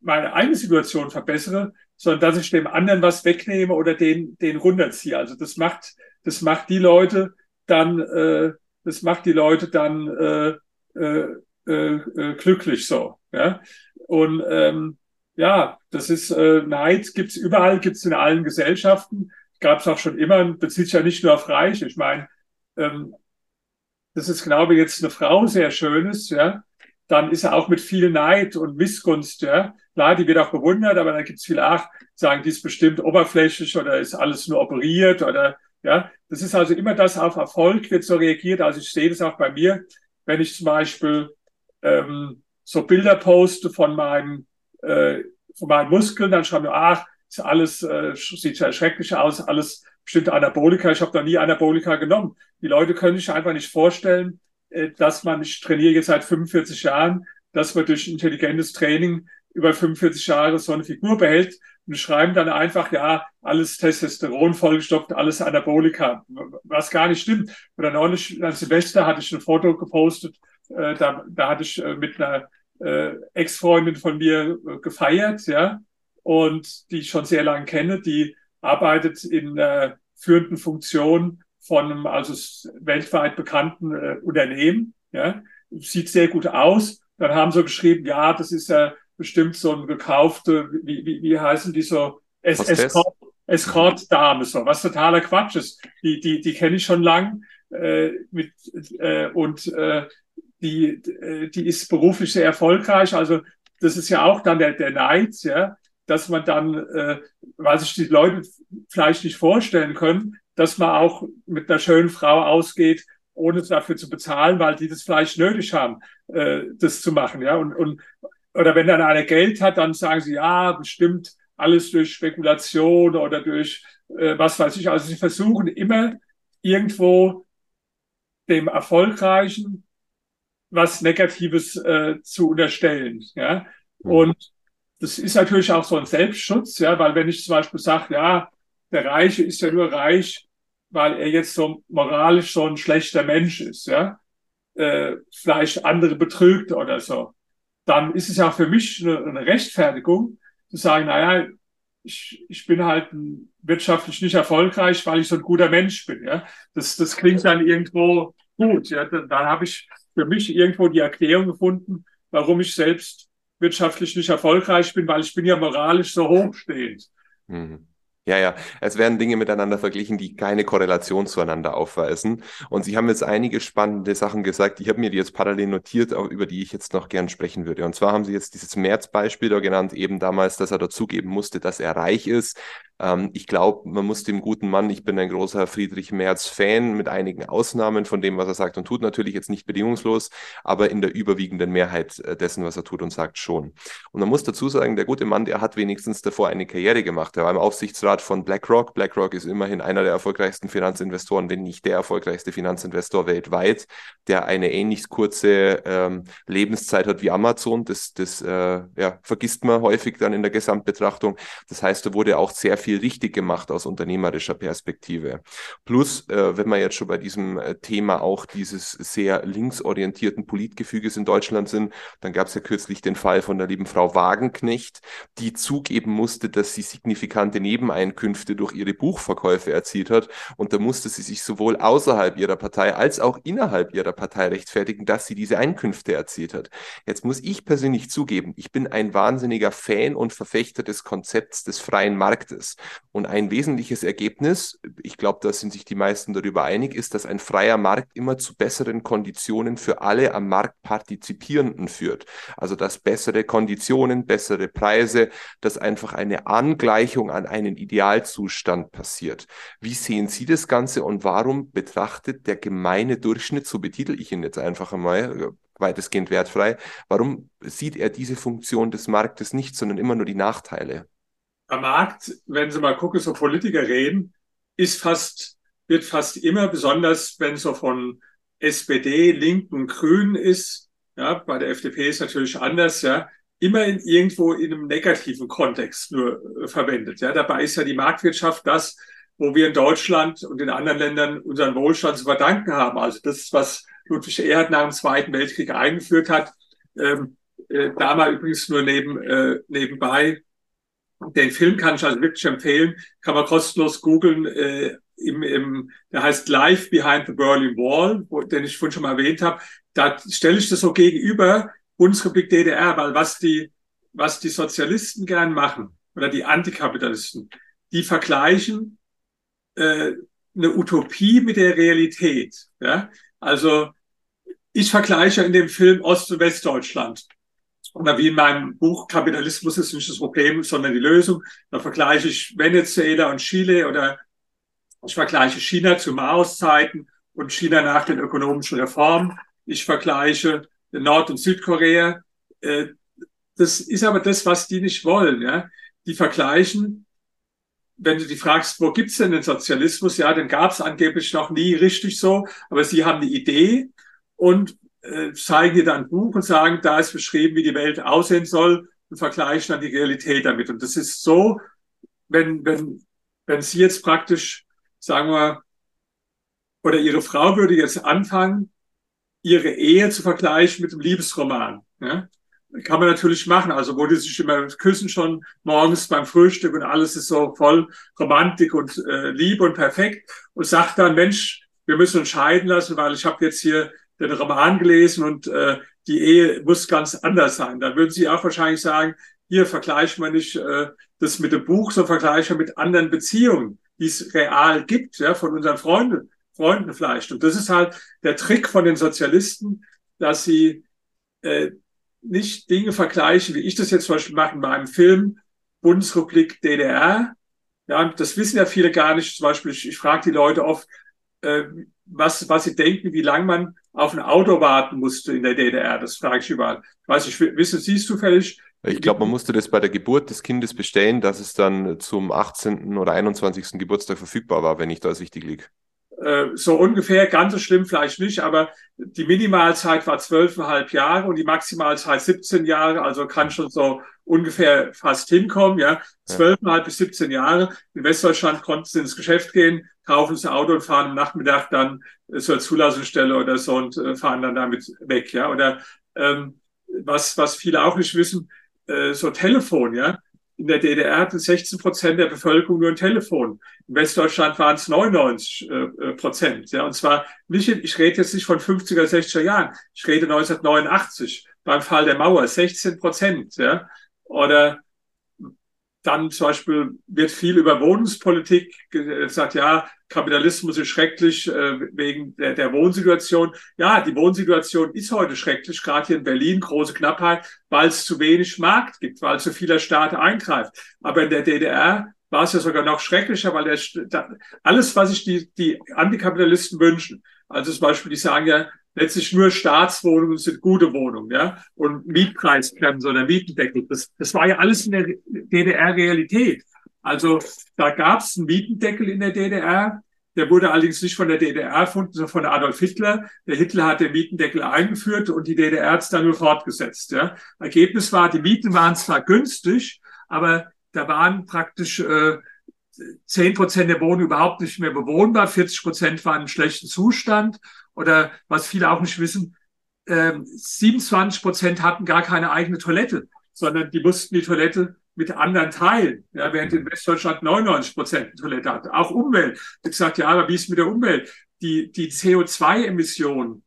meine eigene Situation verbessere, sondern dass ich dem anderen was wegnehme oder den, den runterziehe. Also das macht, das macht die Leute dann, äh, das macht die Leute dann äh, äh, äh, glücklich so. Ja? Und ähm, ja, das ist äh, Neid gibt's überall, gibt's in allen Gesellschaften, gab es auch schon immer, bezieht sich ja nicht nur auf Reiche. Ich meine, ähm, das ist, glaube ich, jetzt eine Frau sehr schönes, ja, dann ist er auch mit viel Neid und Missgunst, ja. Klar, die wird auch bewundert, aber dann gibt's viel, ach, sagen, die ist bestimmt oberflächlich oder ist alles nur operiert oder ja, das ist also immer das auf Erfolg wird so reagiert. Also ich sehe das auch bei mir, wenn ich zum Beispiel ähm, so Bilder poste von meinem äh, von meinen Muskeln, dann schreiben wir, ach, ist alles äh, sieht ja schrecklich aus, alles bestimmte Anabolika. Ich habe noch nie Anabolika genommen. Die Leute können sich einfach nicht vorstellen, äh, dass man, ich trainiere jetzt seit 45 Jahren, dass man durch intelligentes Training über 45 Jahre so eine Figur behält und schreiben dann einfach, ja, alles Testosteron vollgestopft, alles Anabolika, was gar nicht stimmt. Oder neulich an Silvester hatte ich ein Foto gepostet, äh, da, da hatte ich äh, mit einer äh, Ex-Freundin von mir äh, gefeiert, ja, und die ich schon sehr lange kenne, die arbeitet in äh, führenden Funktion von einem also weltweit bekannten äh, Unternehmen, ja, sieht sehr gut aus. Dann haben sie geschrieben, ja, das ist ja bestimmt so ein gekaufte, wie, wie, wie heißen die so, es, Escort, Escort-Dame, so, was totaler Quatsch ist. Die, die, die kenne ich schon lang äh, mit, äh, und äh, die, äh, die ist beruflich sehr erfolgreich. Also das ist ja auch dann der, der Neid, ja, dass man dann, äh, weil sich die Leute vielleicht nicht vorstellen können, dass man auch mit einer schönen Frau ausgeht, ohne dafür zu bezahlen, weil die das vielleicht nötig haben, äh, das zu machen. Ja, und, und oder wenn dann einer Geld hat, dann sagen sie, ja, bestimmt alles durch Spekulation oder durch äh, was weiß ich. Also sie versuchen immer irgendwo dem Erfolgreichen was Negatives äh, zu unterstellen. Ja? Mhm. Und das ist natürlich auch so ein Selbstschutz, ja, weil wenn ich zum Beispiel sage, ja, der Reiche ist ja nur reich, weil er jetzt so moralisch so ein schlechter Mensch ist, ja, äh, vielleicht andere betrügt oder so dann ist es ja für mich eine, eine Rechtfertigung zu sagen, naja, ich, ich bin halt wirtschaftlich nicht erfolgreich, weil ich so ein guter Mensch bin. Ja? Das, das klingt dann irgendwo gut. Ja? Dann, dann habe ich für mich irgendwo die Erklärung gefunden, warum ich selbst wirtschaftlich nicht erfolgreich bin, weil ich bin ja moralisch so hochstehend. Mhm.
Ja, ja, es werden Dinge miteinander verglichen, die keine Korrelation zueinander aufweisen. Und Sie haben jetzt einige spannende Sachen gesagt. Ich habe mir die jetzt parallel notiert, über die ich jetzt noch gern sprechen würde. Und zwar haben Sie jetzt dieses März-Beispiel da genannt, eben damals, dass er dazugeben musste, dass er reich ist. Ähm, ich glaube, man muss dem guten Mann, ich bin ein großer Friedrich Merz-Fan, mit einigen Ausnahmen von dem, was er sagt und tut, natürlich jetzt nicht bedingungslos, aber in der überwiegenden Mehrheit äh, dessen, was er tut und sagt, schon. Und man muss dazu sagen, der gute Mann, der hat wenigstens davor eine Karriere gemacht. Er war im Aufsichtsrat von BlackRock. BlackRock ist immerhin einer der erfolgreichsten Finanzinvestoren, wenn nicht der erfolgreichste Finanzinvestor weltweit, der eine ähnlich kurze ähm, Lebenszeit hat wie Amazon. Das, das äh, ja, vergisst man häufig dann in der Gesamtbetrachtung. Das heißt, da wurde auch sehr viel richtig gemacht aus unternehmerischer Perspektive. Plus, äh, wenn wir jetzt schon bei diesem äh, Thema auch dieses sehr linksorientierten Politgefüges in Deutschland sind, dann gab es ja kürzlich den Fall von der lieben Frau Wagenknecht, die zugeben musste, dass sie signifikante Nebeneinkünfte durch ihre Buchverkäufe erzielt hat. Und da musste sie sich sowohl außerhalb ihrer Partei als auch innerhalb ihrer Partei rechtfertigen, dass sie diese Einkünfte erzielt hat. Jetzt muss ich persönlich zugeben, ich bin ein wahnsinniger Fan und Verfechter des Konzepts des freien Marktes. Und ein wesentliches Ergebnis, ich glaube, da sind sich die meisten darüber einig, ist, dass ein freier Markt immer zu besseren Konditionen für alle am Markt Partizipierenden führt. Also dass bessere Konditionen, bessere Preise, dass einfach eine Angleichung an einen Idealzustand passiert. Wie sehen Sie das Ganze und warum betrachtet der gemeine Durchschnitt, so betitel ich ihn jetzt einfach einmal, weitestgehend wertfrei, warum sieht er diese Funktion des Marktes nicht, sondern immer nur die Nachteile?
Am Markt, wenn Sie mal gucken, so Politiker reden, ist fast, wird fast immer, besonders wenn so von SPD, Linken, Grünen ist, ja, bei der FDP ist natürlich anders, ja, immer in irgendwo in einem negativen Kontext nur äh, verwendet. Ja, dabei ist ja die Marktwirtschaft das, wo wir in Deutschland und in anderen Ländern unseren Wohlstand zu verdanken haben. Also das was Ludwig Erhard nach dem Zweiten Weltkrieg eingeführt hat. Ähm, äh, da mal übrigens nur neben, äh, nebenbei den Film kann ich also wirklich empfehlen, kann man kostenlos googeln. Äh, im, im, der heißt Life Behind the Berlin Wall, wo, den ich vorhin schon mal erwähnt habe. Da stelle ich das so gegenüber Bundesrepublik DDR, weil was die, was die Sozialisten gern machen oder die Antikapitalisten, die vergleichen äh, eine Utopie mit der Realität. Ja? Also ich vergleiche in dem Film Ost- und Westdeutschland. Oder wie in meinem Buch Kapitalismus ist nicht das Problem, sondern die Lösung. Da vergleiche ich Venezuela und Chile oder ich vergleiche China zu Maos-Zeiten und China nach den ökonomischen Reformen. Ich vergleiche Nord- und Südkorea. Äh, das ist aber das, was die nicht wollen. Ja? Die vergleichen, wenn du die fragst, wo gibt's denn den Sozialismus? Ja, den gab's angeblich noch nie richtig so, aber sie haben die Idee und äh, zeigen dir dann ein Buch und sagen, da ist beschrieben, wie die Welt aussehen soll und vergleichen dann die Realität damit. Und das ist so, wenn, wenn, wenn Sie jetzt praktisch, sagen wir, oder Ihre Frau würde jetzt anfangen, ihre Ehe zu vergleichen mit dem Liebesroman. Ja? Kann man natürlich machen. Also wo die sich immer küssen schon morgens beim Frühstück und alles ist so voll Romantik und äh, Liebe und perfekt und sagt dann, Mensch, wir müssen uns scheiden lassen, weil ich habe jetzt hier den Roman gelesen und äh, die Ehe muss ganz anders sein. Dann würden Sie auch wahrscheinlich sagen, hier vergleichen wir nicht äh, das mit dem Buch, sondern vergleichen wir mit anderen Beziehungen, die es real gibt, ja, von unseren Freunden, Freunden vielleicht. Und das ist halt der Trick von den Sozialisten, dass sie äh, nicht Dinge vergleichen, wie ich das jetzt zum Beispiel mache in meinem Film Bundesrepublik DDR. Ja, das wissen ja viele gar nicht. Zum Beispiel, ich, ich frage die Leute oft, äh, was, was sie denken, wie lange man auf ein Auto warten musste in der DDR. Das frage ich überall. Weiß ich, wissen Sie es zufällig?
Ich glaube, man musste das bei der Geburt des Kindes bestellen, dass es dann zum 18. oder 21. Geburtstag verfügbar war, wenn ich da richtig liege.
Äh, so ungefähr, ganz so schlimm vielleicht nicht, aber die Minimalzeit war zwölfeinhalb Jahre und die Maximalzeit 17 Jahre, also kann schon so ungefähr fast hinkommen, ja. Zwölfeinhalb ja. bis 17 Jahre. In Westdeutschland konnten sie ins Geschäft gehen, kaufen sie ein Auto und fahren am Nachmittag dann zur Zulassungsstelle oder so und äh, fahren dann damit weg, ja. Oder ähm, was, was viele auch nicht wissen, äh, so Telefon, ja. In der DDR hatten 16 Prozent der Bevölkerung nur ein Telefon. In Westdeutschland waren es 99 äh, Prozent. Ja, und zwar nicht, ich rede jetzt nicht von 50er, 60er Jahren. Ich rede 1989 beim Fall der Mauer 16 Prozent. Ja, oder dann zum Beispiel wird viel über Wohnungspolitik gesagt, ja, Kapitalismus ist schrecklich äh, wegen der, der Wohnsituation. Ja, die Wohnsituation ist heute schrecklich, gerade hier in Berlin, große Knappheit, weil es zu wenig Markt gibt, weil zu vieler Staat eingreift. Aber in der DDR war es ja sogar noch schrecklicher, weil der, alles, was sich die, die Antikapitalisten wünschen, also zum Beispiel, die sagen ja, letztlich nur Staatswohnungen sind gute Wohnungen, ja, und Mietpreisbremse oder Mietendeckel. Das, das war ja alles in der DDR-Realität. Also da gab es einen Mietendeckel in der DDR. Der wurde allerdings nicht von der DDR erfunden, sondern von Adolf Hitler. Der Hitler hat den Mietendeckel eingeführt und die DDR hat es dann nur fortgesetzt. Ja. Ergebnis war, die Mieten waren zwar günstig, aber da waren praktisch äh, 10 Prozent der Wohnungen überhaupt nicht mehr bewohnbar, 40 Prozent waren im schlechten Zustand oder was viele auch nicht wissen, äh, 27 Prozent hatten gar keine eigene Toilette, sondern die mussten die Toilette mit anderen teilen, ja, während in Westdeutschland 99 Prozent Toilette hatte. Auch Umwelt. Ich gesagt, ja, aber wie ist mit der Umwelt? Die, die CO2-Emissionen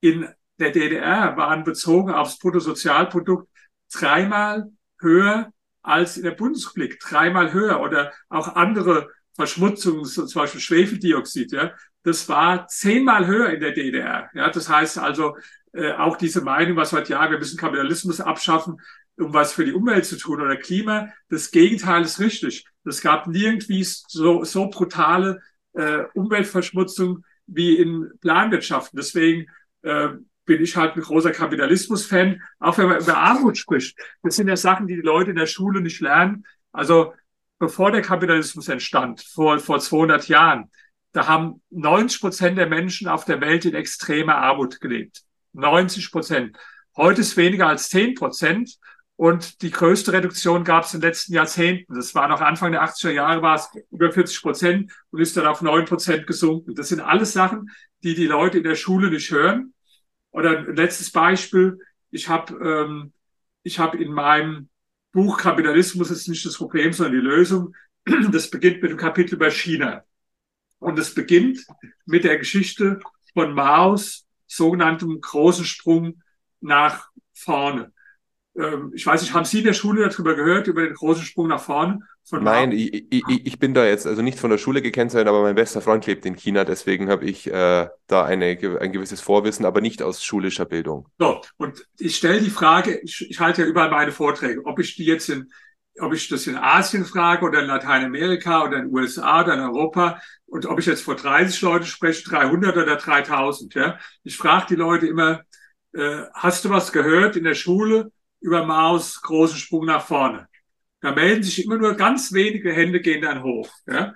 in der DDR waren bezogen aufs Bruttosozialprodukt dreimal höher als in der Bundesrepublik, dreimal höher oder auch andere Verschmutzungen, zum Beispiel Schwefeldioxid, ja, das war zehnmal höher in der DDR. Ja, das heißt also, äh, auch diese Meinung, was heute, ja, wir müssen Kapitalismus abschaffen, um was für die Umwelt zu tun oder Klima, das Gegenteil ist richtig. Es gab nirgendwie so, so brutale äh, Umweltverschmutzung wie in Planwirtschaften. Deswegen äh, bin ich halt ein großer Kapitalismus-Fan, auch wenn man über Armut spricht. Das sind ja Sachen, die die Leute in der Schule nicht lernen. Also bevor der Kapitalismus entstand, vor, vor 200 Jahren, da haben 90 Prozent der Menschen auf der Welt in extremer Armut gelebt. 90 Prozent. Heute ist weniger als 10 Prozent. Und die größte Reduktion gab es in den letzten Jahrzehnten. Das war noch Anfang der 80er Jahre, war es über 40 Prozent und ist dann auf 9 Prozent gesunken. Das sind alles Sachen, die die Leute in der Schule nicht hören. Oder ein letztes Beispiel. Ich habe ähm, ich hab in meinem Buch Kapitalismus ist nicht das Problem, sondern die Lösung. Das beginnt mit dem Kapitel über China. Und es beginnt mit der Geschichte von Maos sogenanntem großen Sprung nach vorne. Ähm, ich weiß nicht, haben Sie in der Schule darüber gehört, über den großen Sprung nach vorne?
Nein, ich, ich, ich, bin da jetzt also nicht von der Schule gekennzeichnet, aber mein bester Freund lebt in China, deswegen habe ich äh, da eine, ein gewisses Vorwissen, aber nicht aus schulischer Bildung.
So, und ich stelle die Frage, ich, ich halte ja überall meine Vorträge, ob ich die jetzt in, ob ich das in Asien frage oder in Lateinamerika oder in den USA oder in Europa und ob ich jetzt vor 30 Leute spreche, 300 oder 3000, ja. Ich frage die Leute immer, äh, hast du was gehört in der Schule? über Maus großen Sprung nach vorne. Da melden sich immer nur ganz wenige Hände gehen dann hoch. Ja.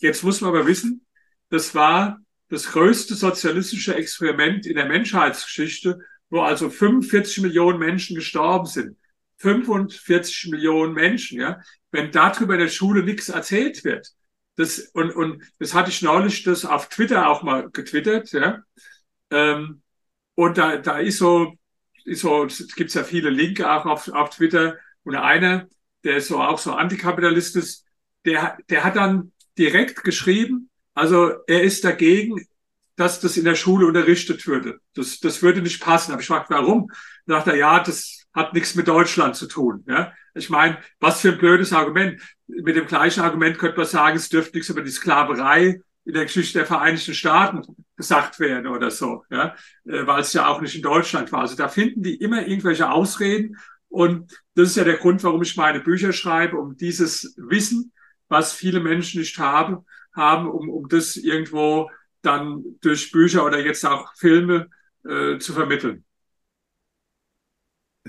Jetzt muss man aber wissen, das war das größte sozialistische Experiment in der Menschheitsgeschichte, wo also 45 Millionen Menschen gestorben sind. 45 Millionen Menschen, ja. Wenn darüber in der Schule nichts erzählt wird, das, und, und das hatte ich neulich das auf Twitter auch mal getwittert, ja. Ähm, und da, da ist so so, es gibt ja viele Linke auch auf, auf Twitter. Und einer, der ist so auch so Antikapitalistisch, ist, der, der hat dann direkt geschrieben, also er ist dagegen, dass das in der Schule unterrichtet würde. Das, das würde nicht passen. Aber ich fragte, warum? Da sagt er, ja, das hat nichts mit Deutschland zu tun. Ja? Ich meine, was für ein blödes Argument. Mit dem gleichen Argument könnte man sagen, es dürfte nichts über die Sklaverei in der Geschichte der Vereinigten Staaten gesagt werden oder so, ja, äh, weil es ja auch nicht in Deutschland war. Also da finden die immer irgendwelche Ausreden und das ist ja der Grund, warum ich meine Bücher schreibe, um dieses Wissen, was viele Menschen nicht haben, haben, um, um das irgendwo dann durch Bücher oder jetzt auch Filme äh, zu vermitteln.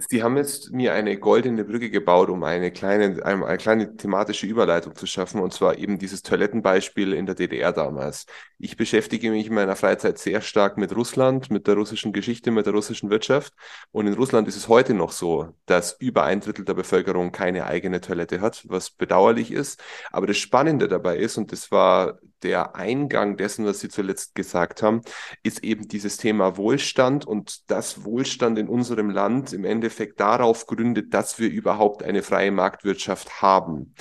Sie haben jetzt mir eine goldene Brücke gebaut, um eine kleine, eine kleine thematische Überleitung zu schaffen, und zwar eben dieses Toilettenbeispiel in der DDR damals. Ich beschäftige mich in meiner Freizeit sehr stark mit Russland, mit der russischen Geschichte, mit der russischen Wirtschaft. Und in Russland ist es heute noch so, dass über ein Drittel der Bevölkerung keine eigene Toilette hat, was bedauerlich ist. Aber das Spannende dabei ist, und das war der Eingang dessen, was Sie zuletzt gesagt haben, ist eben dieses Thema Wohlstand und das Wohlstand in unserem Land im Endeffekt darauf gründet, dass wir überhaupt eine freie Marktwirtschaft haben.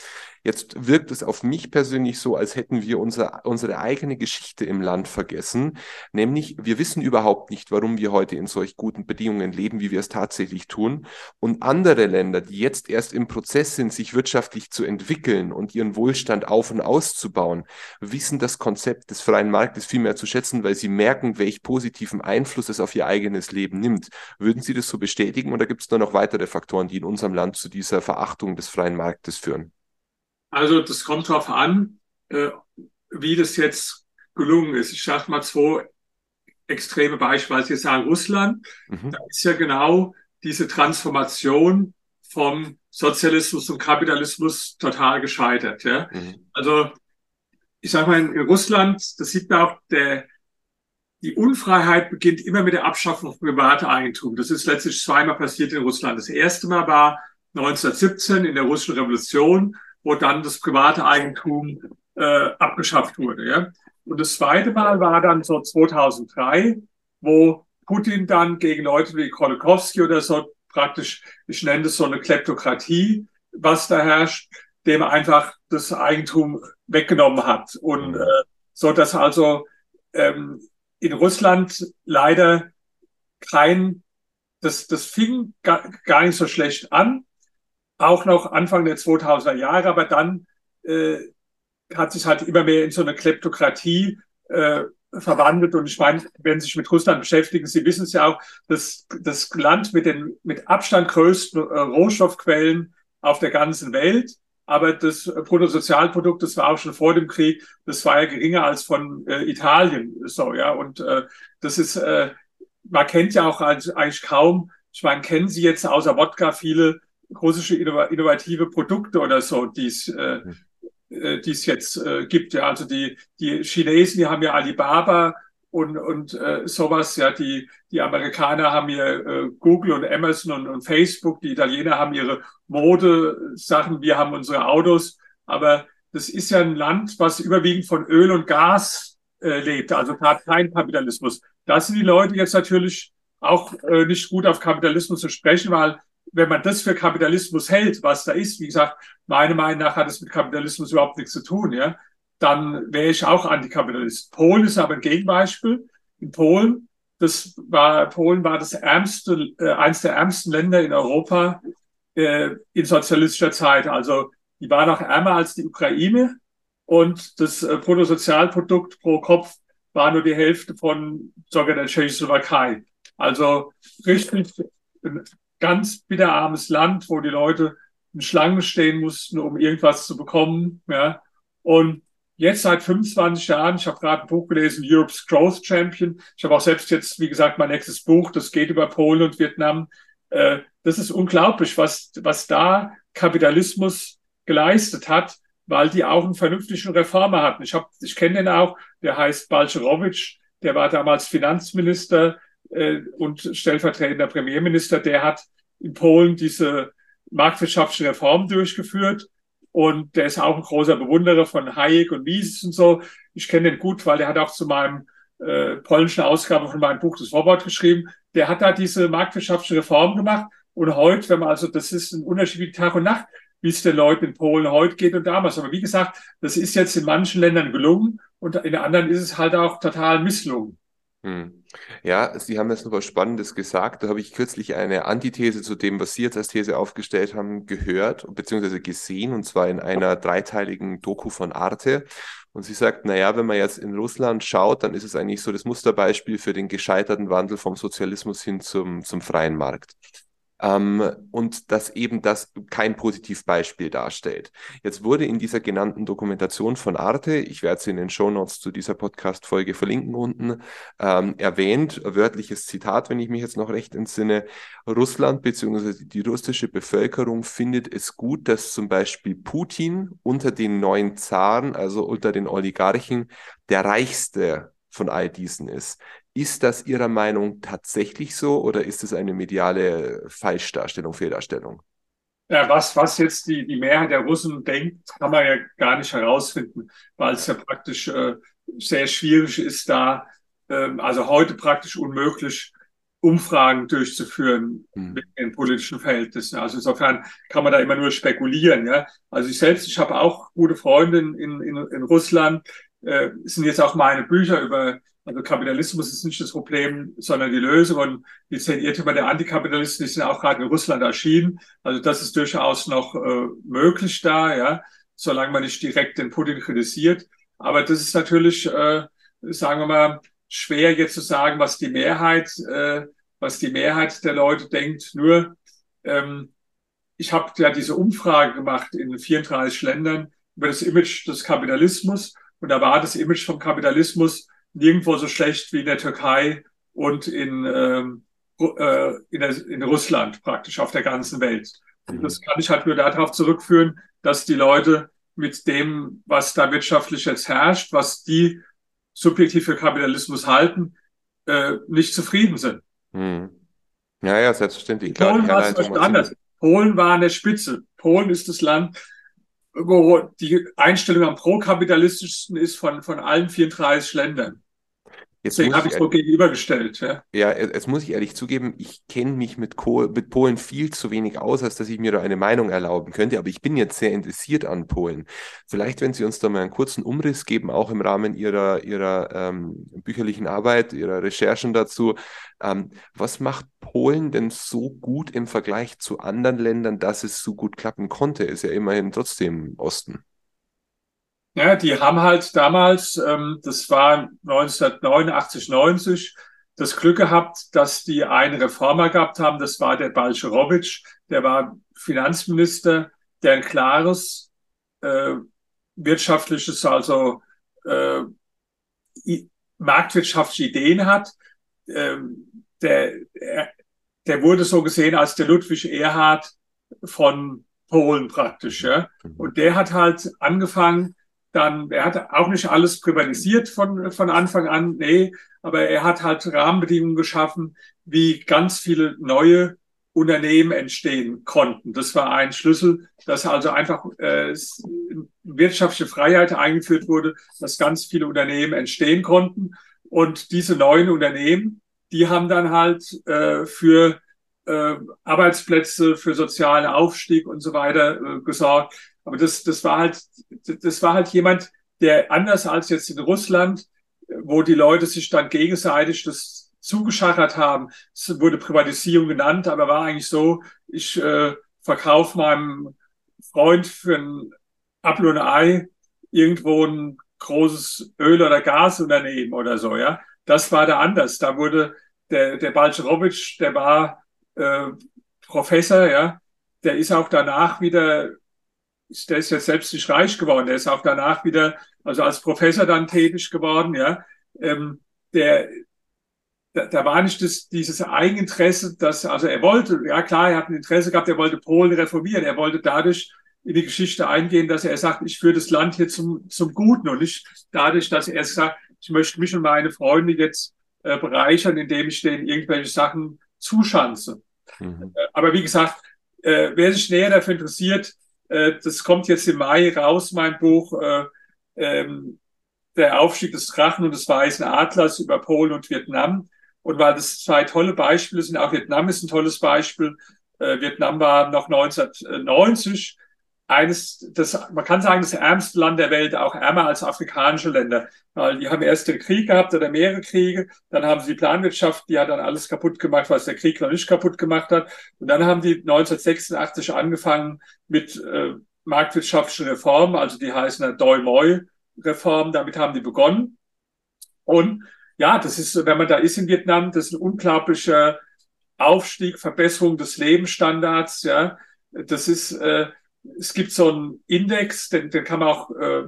Jetzt wirkt es auf mich persönlich so, als hätten wir unser, unsere eigene Geschichte im Land vergessen. Nämlich, wir wissen überhaupt nicht, warum wir heute in solch guten Bedingungen leben, wie wir es tatsächlich tun. Und andere Länder, die jetzt erst im Prozess sind, sich wirtschaftlich zu entwickeln und ihren Wohlstand auf und auszubauen, wissen das Konzept des freien Marktes viel mehr zu schätzen, weil sie merken, welch positiven Einfluss es auf ihr eigenes Leben nimmt. Würden Sie das so bestätigen oder gibt es da noch weitere Faktoren, die in unserem Land zu dieser Verachtung des freien Marktes führen?
Also das kommt darauf an, äh, wie das jetzt gelungen ist. Ich sage mal zwei extreme Beispiele. Sie sagen Russland, mhm. da ist ja genau diese Transformation vom Sozialismus zum Kapitalismus total gescheitert. Ja? Mhm. Also ich sage mal, in Russland, das sieht man auch, der, die Unfreiheit beginnt immer mit der Abschaffung von privatem Eigentum. Das ist letztlich zweimal passiert in Russland. Das erste Mal war 1917 in der russischen Revolution, wo dann das private Eigentum äh, abgeschafft wurde. Ja? Und das zweite Mal war dann so 2003, wo Putin dann gegen Leute wie Kolokowski oder so praktisch, ich nenne das so eine Kleptokratie, was da herrscht, dem einfach das Eigentum weggenommen hat. Und mhm. äh, so dass also ähm, in Russland leider kein, das, das fing gar, gar nicht so schlecht an, auch noch Anfang der 2000er Jahre, aber dann äh, hat sich halt immer mehr in so eine Kleptokratie äh, verwandelt. Und ich meine, wenn Sie sich mit Russland beschäftigen, Sie wissen es ja auch, dass das Land mit den mit Abstand größten äh, Rohstoffquellen auf der ganzen Welt. Aber das Bruttosozialprodukt, das war auch schon vor dem Krieg, das war ja geringer als von äh, Italien. So, ja. Und äh, das ist, äh, man kennt ja auch eigentlich kaum, ich meine, kennen Sie jetzt außer Wodka viele russische innovative Produkte oder so, die es äh, äh, die es jetzt äh, gibt. Ja, also die die Chinesen, die haben ja Alibaba und und äh, sowas. Ja, die die Amerikaner haben hier äh, Google und Amazon und, und Facebook. Die Italiener haben ihre Mode-Sachen. Wir haben unsere Autos. Aber das ist ja ein Land, was überwiegend von Öl und Gas äh, lebt. Also hat kein Kapitalismus. Da sind die Leute jetzt natürlich auch äh, nicht gut auf Kapitalismus zu sprechen, weil wenn man das für Kapitalismus hält, was da ist, wie gesagt, meiner Meinung nach hat es mit Kapitalismus überhaupt nichts zu tun, ja, dann wäre ich auch Antikapitalist. Polen ist aber ein Gegenbeispiel. In Polen, das war, Polen war das ärmste, äh, eines der ärmsten Länder in Europa äh, in sozialistischer Zeit. Also die war noch ärmer als die Ukraine und das äh, Bruttosozialprodukt pro Kopf war nur die Hälfte von sogar der Tschechoslowakei. Also richtig ganz bitterarmes Land, wo die Leute in Schlangen stehen mussten, um irgendwas zu bekommen. Ja. Und jetzt seit 25 Jahren, ich habe gerade ein Buch gelesen, Europe's Growth Champion. Ich habe auch selbst jetzt, wie gesagt, mein nächstes Buch, das geht über Polen und Vietnam. Äh, das ist unglaublich, was, was da Kapitalismus geleistet hat, weil die auch einen vernünftigen Reformer hatten. Ich, hab, ich kenne den auch, der heißt Balcerowicz, der war damals Finanzminister äh, und stellvertretender Premierminister, der hat in Polen diese marktwirtschaftliche Reform durchgeführt. Und der ist auch ein großer Bewunderer von Hayek und Mises und so. Ich kenne den gut, weil der hat auch zu meinem äh, polnischen Ausgabe von meinem Buch das Vorwort geschrieben. Der hat da diese marktwirtschaftliche Reform gemacht. Und heute, wenn man also, das ist ein Unterschied wie Tag und Nacht, wie es den Leuten in Polen heute geht und damals. Aber wie gesagt, das ist jetzt in manchen Ländern gelungen und in anderen ist es halt auch total misslungen.
Hm. Ja, Sie haben jetzt noch was Spannendes gesagt. Da habe ich kürzlich eine Antithese zu dem, was Sie jetzt als These aufgestellt haben, gehört bzw. gesehen, und zwar in einer dreiteiligen Doku von Arte. Und sie sagt, naja, wenn man jetzt in Russland schaut, dann ist es eigentlich so das Musterbeispiel für den gescheiterten Wandel vom Sozialismus hin zum, zum freien Markt ähm, und dass eben das kein Positivbeispiel darstellt. Jetzt wurde in dieser genannten Dokumentation von Arte, ich werde sie in den Shownotes zu dieser Podcast-Folge verlinken unten, ähm, erwähnt, wörtliches Zitat, wenn ich mich jetzt noch recht entsinne, Russland bzw. die russische Bevölkerung findet es gut, dass zum Beispiel Putin unter den neuen Zaren, also unter den Oligarchen, der reichste von all diesen ist. Ist das Ihrer Meinung tatsächlich so oder ist es eine mediale Falschdarstellung, Fehldarstellung?
Ja, was, was jetzt die, die Mehrheit der Russen denkt, kann man ja gar nicht herausfinden, weil es ja praktisch äh, sehr schwierig ist, da, ähm, also heute praktisch unmöglich, Umfragen durchzuführen
Hm.
mit den politischen Verhältnissen. Also insofern kann man da immer nur spekulieren. Ja? Also ich selbst, ich habe auch gute Freunde in, in, in Russland, äh, sind jetzt auch meine Bücher über, also Kapitalismus ist nicht das Problem, sondern die Lösung und die zehn der Antikapitalisten, die sind auch gerade in Russland erschienen. Also das ist durchaus noch äh, möglich da, ja, solange man nicht direkt den Putin kritisiert. Aber das ist natürlich, äh, sagen wir mal, schwer jetzt zu sagen, was die Mehrheit, äh, was die Mehrheit der Leute denkt. Nur ähm, ich habe ja diese Umfrage gemacht in 34 Ländern über das Image des Kapitalismus und da war das Image vom Kapitalismus nirgendwo so schlecht wie in der Türkei und in, ähm, äh, in, der, in Russland praktisch auf der ganzen Welt. Und das kann ich halt nur darauf zurückführen, dass die Leute mit dem, was da wirtschaftlich jetzt herrscht, was die subjektiv für Kapitalismus halten, äh, nicht zufrieden sind.
Hm. Ja, ja, selbstverständlich.
Klar, Polen war es anders. Polen war an der Spitze. Polen ist das Land, wo die Einstellung am pro-kapitalistischsten ist von, von allen 34 Ländern.
Jetzt
Deswegen habe ich so gegenübergestellt. Ja,
ja jetzt muss ich ehrlich zugeben, ich kenne mich mit, mit, Polen viel zu wenig aus, als dass ich mir da eine Meinung erlauben könnte. Aber ich bin jetzt sehr interessiert an Polen. Vielleicht, wenn Sie uns da mal einen kurzen Umriss geben, auch im Rahmen Ihrer, Ihrer ähm, bücherlichen Arbeit, Ihrer Recherchen dazu. Ähm, was macht Polen denn so gut im Vergleich zu anderen Ländern, dass es so gut klappen konnte? Ist ja immerhin trotzdem Osten.
Ja, die haben halt damals, ähm, das war 1989, 90, das Glück gehabt, dass die einen Reformer gehabt haben. Das war der Balcerowitsch, der war Finanzminister, der ein klares äh, wirtschaftliches, also äh, marktwirtschaftliche Ideen hat. Ähm, der, der wurde so gesehen als der Ludwig Erhard von Polen praktisch. Ja? Und der hat halt angefangen, dann, er hat auch nicht alles privatisiert von, von Anfang an, nee, aber er hat halt Rahmenbedingungen geschaffen, wie ganz viele neue Unternehmen entstehen konnten. Das war ein Schlüssel, dass also einfach äh, wirtschaftliche Freiheit eingeführt wurde, dass ganz viele Unternehmen entstehen konnten. Und diese neuen Unternehmen, die haben dann halt äh, für äh, Arbeitsplätze, für sozialen Aufstieg und so weiter äh, gesorgt. Aber das, das war halt, das war halt jemand, der anders als jetzt in Russland, wo die Leute sich dann gegenseitig das zugeschachert haben. Es wurde Privatisierung genannt, aber war eigentlich so, ich äh, verkaufe meinem Freund für ein Apfel und Ei irgendwo ein großes Öl- oder Gasunternehmen oder so, ja. Das war da anders. Da wurde der, der Balcerowitsch, der war äh, Professor, ja, der ist auch danach wieder der ist jetzt selbst nicht reich geworden, der ist auch danach wieder, also als Professor dann tätig geworden, ja. Ähm, der, da, da war nicht das, dieses Eigeninteresse, dass, also er wollte, ja klar, er hat ein Interesse gehabt, er wollte Polen reformieren, er wollte dadurch in die Geschichte eingehen, dass er sagt, ich führe das Land hier zum, zum Guten und nicht dadurch, dass er sagt, ich möchte mich und meine Freunde jetzt äh, bereichern, indem ich denen irgendwelche Sachen zuschanze. Mhm. Aber wie gesagt, äh, wer sich näher dafür interessiert, äh, das kommt jetzt im Mai raus, mein Buch, äh, ähm, der Aufstieg des Drachen und des Weißen Adlers über Polen und Vietnam. Und weil das zwei tolle Beispiele sind, auch Vietnam ist ein tolles Beispiel. Äh, Vietnam war noch 1990 eines, das, man kann sagen, das ärmste Land der Welt, auch ärmer als afrikanische Länder. Weil die haben erst den Krieg gehabt oder mehrere Kriege, dann haben sie die Planwirtschaft, die hat dann alles kaputt gemacht, was der Krieg noch nicht kaputt gemacht hat. Und dann haben die 1986 angefangen mit äh, marktwirtschaftlichen Reformen, also die heißen ja Doi Moi Reformen, damit haben die begonnen. Und ja, das ist, wenn man da ist in Vietnam, das ist ein unglaublicher Aufstieg, Verbesserung des Lebensstandards, ja. Das ist, äh, es gibt so einen Index, den, den kann man auch äh,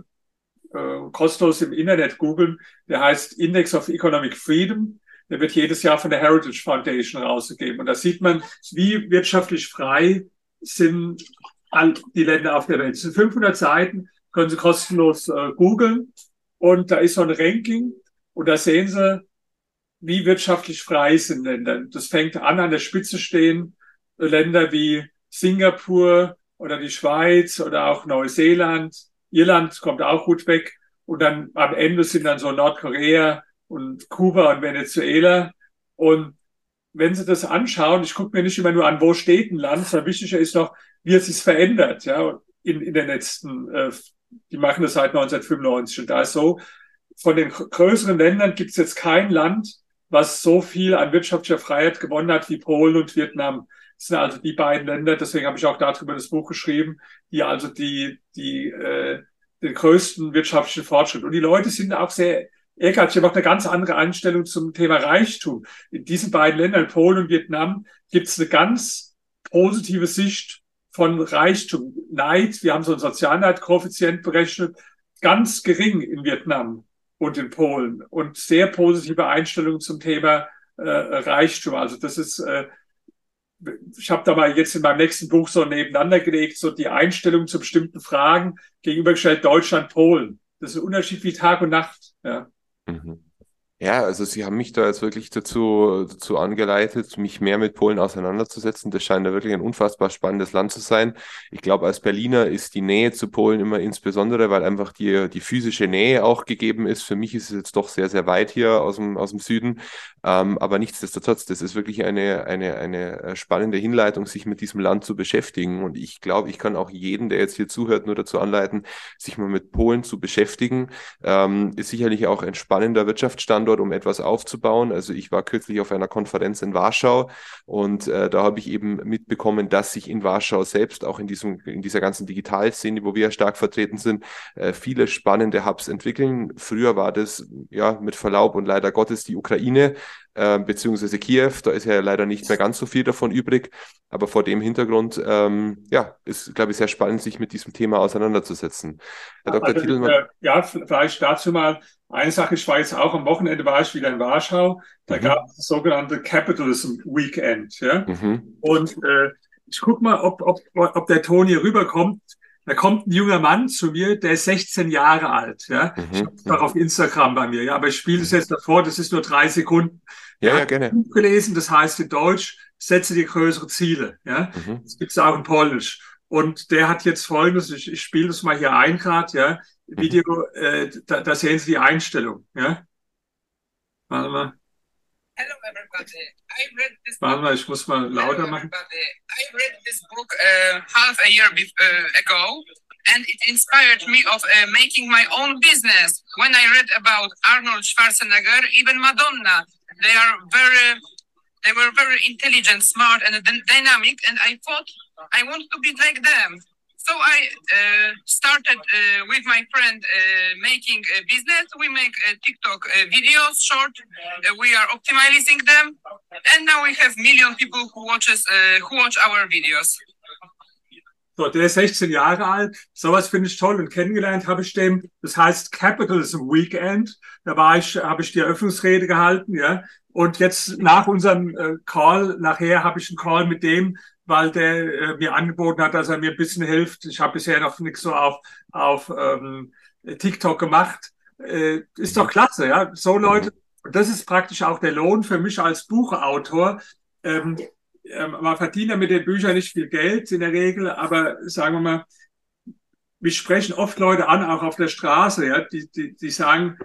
äh, kostenlos im Internet googeln. Der heißt Index of Economic Freedom. Der wird jedes Jahr von der Heritage Foundation rausgegeben. Und da sieht man, wie wirtschaftlich frei sind all die Länder auf der Welt. Es sind 500 Seiten, können Sie kostenlos äh, googeln. Und da ist so ein Ranking. Und da sehen Sie, wie wirtschaftlich frei sind Länder. Das fängt an, an der Spitze stehen Länder wie Singapur, oder die Schweiz oder auch Neuseeland. Irland kommt auch gut weg. Und dann am Ende sind dann so Nordkorea und Kuba und Venezuela. Und wenn Sie das anschauen, ich gucke mir nicht immer nur an, wo steht ein Land, sondern wichtiger ist noch, wie es sich verändert, ja, in, in den letzten, äh, die machen das seit 1995 und da ist so, von den größeren Ländern gibt es jetzt kein Land, was so viel an wirtschaftlicher Freiheit gewonnen hat wie Polen und Vietnam. Sind also die beiden Länder, deswegen habe ich auch darüber das Buch geschrieben, die also die, die äh, den größten wirtschaftlichen Fortschritt. Und die Leute sind auch sehr ehrgeizig, haben auch eine ganz andere Einstellung zum Thema Reichtum. In diesen beiden Ländern, Polen und Vietnam, gibt es eine ganz positive Sicht von Reichtum. Neid, wir haben so einen Sozialneidkoeffizient berechnet, ganz gering in Vietnam und in Polen und sehr positive Einstellungen zum Thema äh, Reichtum. Also das ist, äh, ich habe da mal jetzt in meinem nächsten Buch so nebeneinander gelegt, so die Einstellung zu bestimmten Fragen gegenübergestellt Deutschland, Polen. Das ist ein Unterschied wie Tag und Nacht. Ja.
Mhm. Ja, also Sie haben mich da jetzt wirklich dazu, dazu angeleitet, mich mehr mit Polen auseinanderzusetzen. Das scheint ja wirklich ein unfassbar spannendes Land zu sein. Ich glaube, als Berliner ist die Nähe zu Polen immer insbesondere, weil einfach die, die physische Nähe auch gegeben ist. Für mich ist es jetzt doch sehr, sehr weit hier aus dem, aus dem Süden. Ähm, aber nichtsdestotrotz, das ist wirklich eine, eine, eine äh, spannende Hinleitung, sich mit diesem Land zu beschäftigen. Und ich glaube, ich kann auch jeden, der jetzt hier zuhört, nur dazu anleiten, sich mal mit Polen zu beschäftigen. Ähm, ist sicherlich auch ein spannender Wirtschaftsstandort Standort, um etwas aufzubauen. Also ich war kürzlich auf einer Konferenz in Warschau und äh, da habe ich eben mitbekommen, dass sich in Warschau selbst auch in diesem in dieser ganzen Digitalszene, wo wir ja stark vertreten sind, äh, viele spannende Hubs entwickeln. Früher war das ja mit Verlaub und leider Gottes die Ukraine, äh, beziehungsweise Kiew. Da ist ja leider nicht mehr ganz so viel davon übrig. Aber vor dem Hintergrund, ähm, ja, ist, glaube ich, sehr spannend, sich mit diesem Thema auseinanderzusetzen.
Herr Dr. Also, Titelmann. Äh, ja, vielleicht dazu mal eine Sache. Ich war jetzt auch am Wochenende, war ich wieder in Warschau. Da mhm. gab es das sogenannte Capitalism Weekend. Ja? Mhm. Und äh, ich guck mal, ob, ob, ob der Ton hier rüberkommt. Da kommt ein junger Mann zu mir, der ist 16 Jahre alt. Ja? Mhm. Ich habe es auch auf Instagram bei mir. Ja, aber ich spiele es jetzt davor. Das ist nur drei Sekunden.
Ja, ja, gerne.
Buch gelesen, das heißt in Deutsch, setze dir größere Ziele. Ja, mhm. das gibt es auch in Polnisch. Und der hat jetzt folgendes, ich, ich spiele das mal hier ein gerade, ja, mhm. Video, äh, da, da sehen Sie die Einstellung, ja. Warte mal. Hello everybody. I read this Warte mal, ich muss mal lauter machen. I read this book uh, half a year uh, ago and it inspired me of uh, making my own business. When I read about Arnold Schwarzenegger, even Madonna, they are very they were very intelligent, smart, and dynamic. And I thought I want to be like them. So I uh, started uh, with my friend uh, making a business. We make TikTok uh, videos, short. Uh, we are optimizing them, and now we have million people who watches uh, who watch our videos. So, der ist 16 Jahre alt. Sowas finde ich toll. Und kennengelernt habe ich den, das heißt Capitalism Weekend. Da war ich, habe ich die Eröffnungsrede gehalten, ja. Und jetzt nach unserem äh, Call, nachher habe ich einen Call mit dem, weil der äh, mir angeboten hat, dass er mir ein bisschen hilft. Ich habe bisher noch nichts so auf, auf ähm, TikTok gemacht. Äh, ist doch klasse, ja. So Leute, das ist praktisch auch der Lohn für mich als Buchautor. Ähm, ähm, man verdient ja mit den Büchern nicht viel Geld in der Regel, aber sagen wir mal, mich sprechen oft Leute an, auch auf der Straße, ja, die, die, die sagen,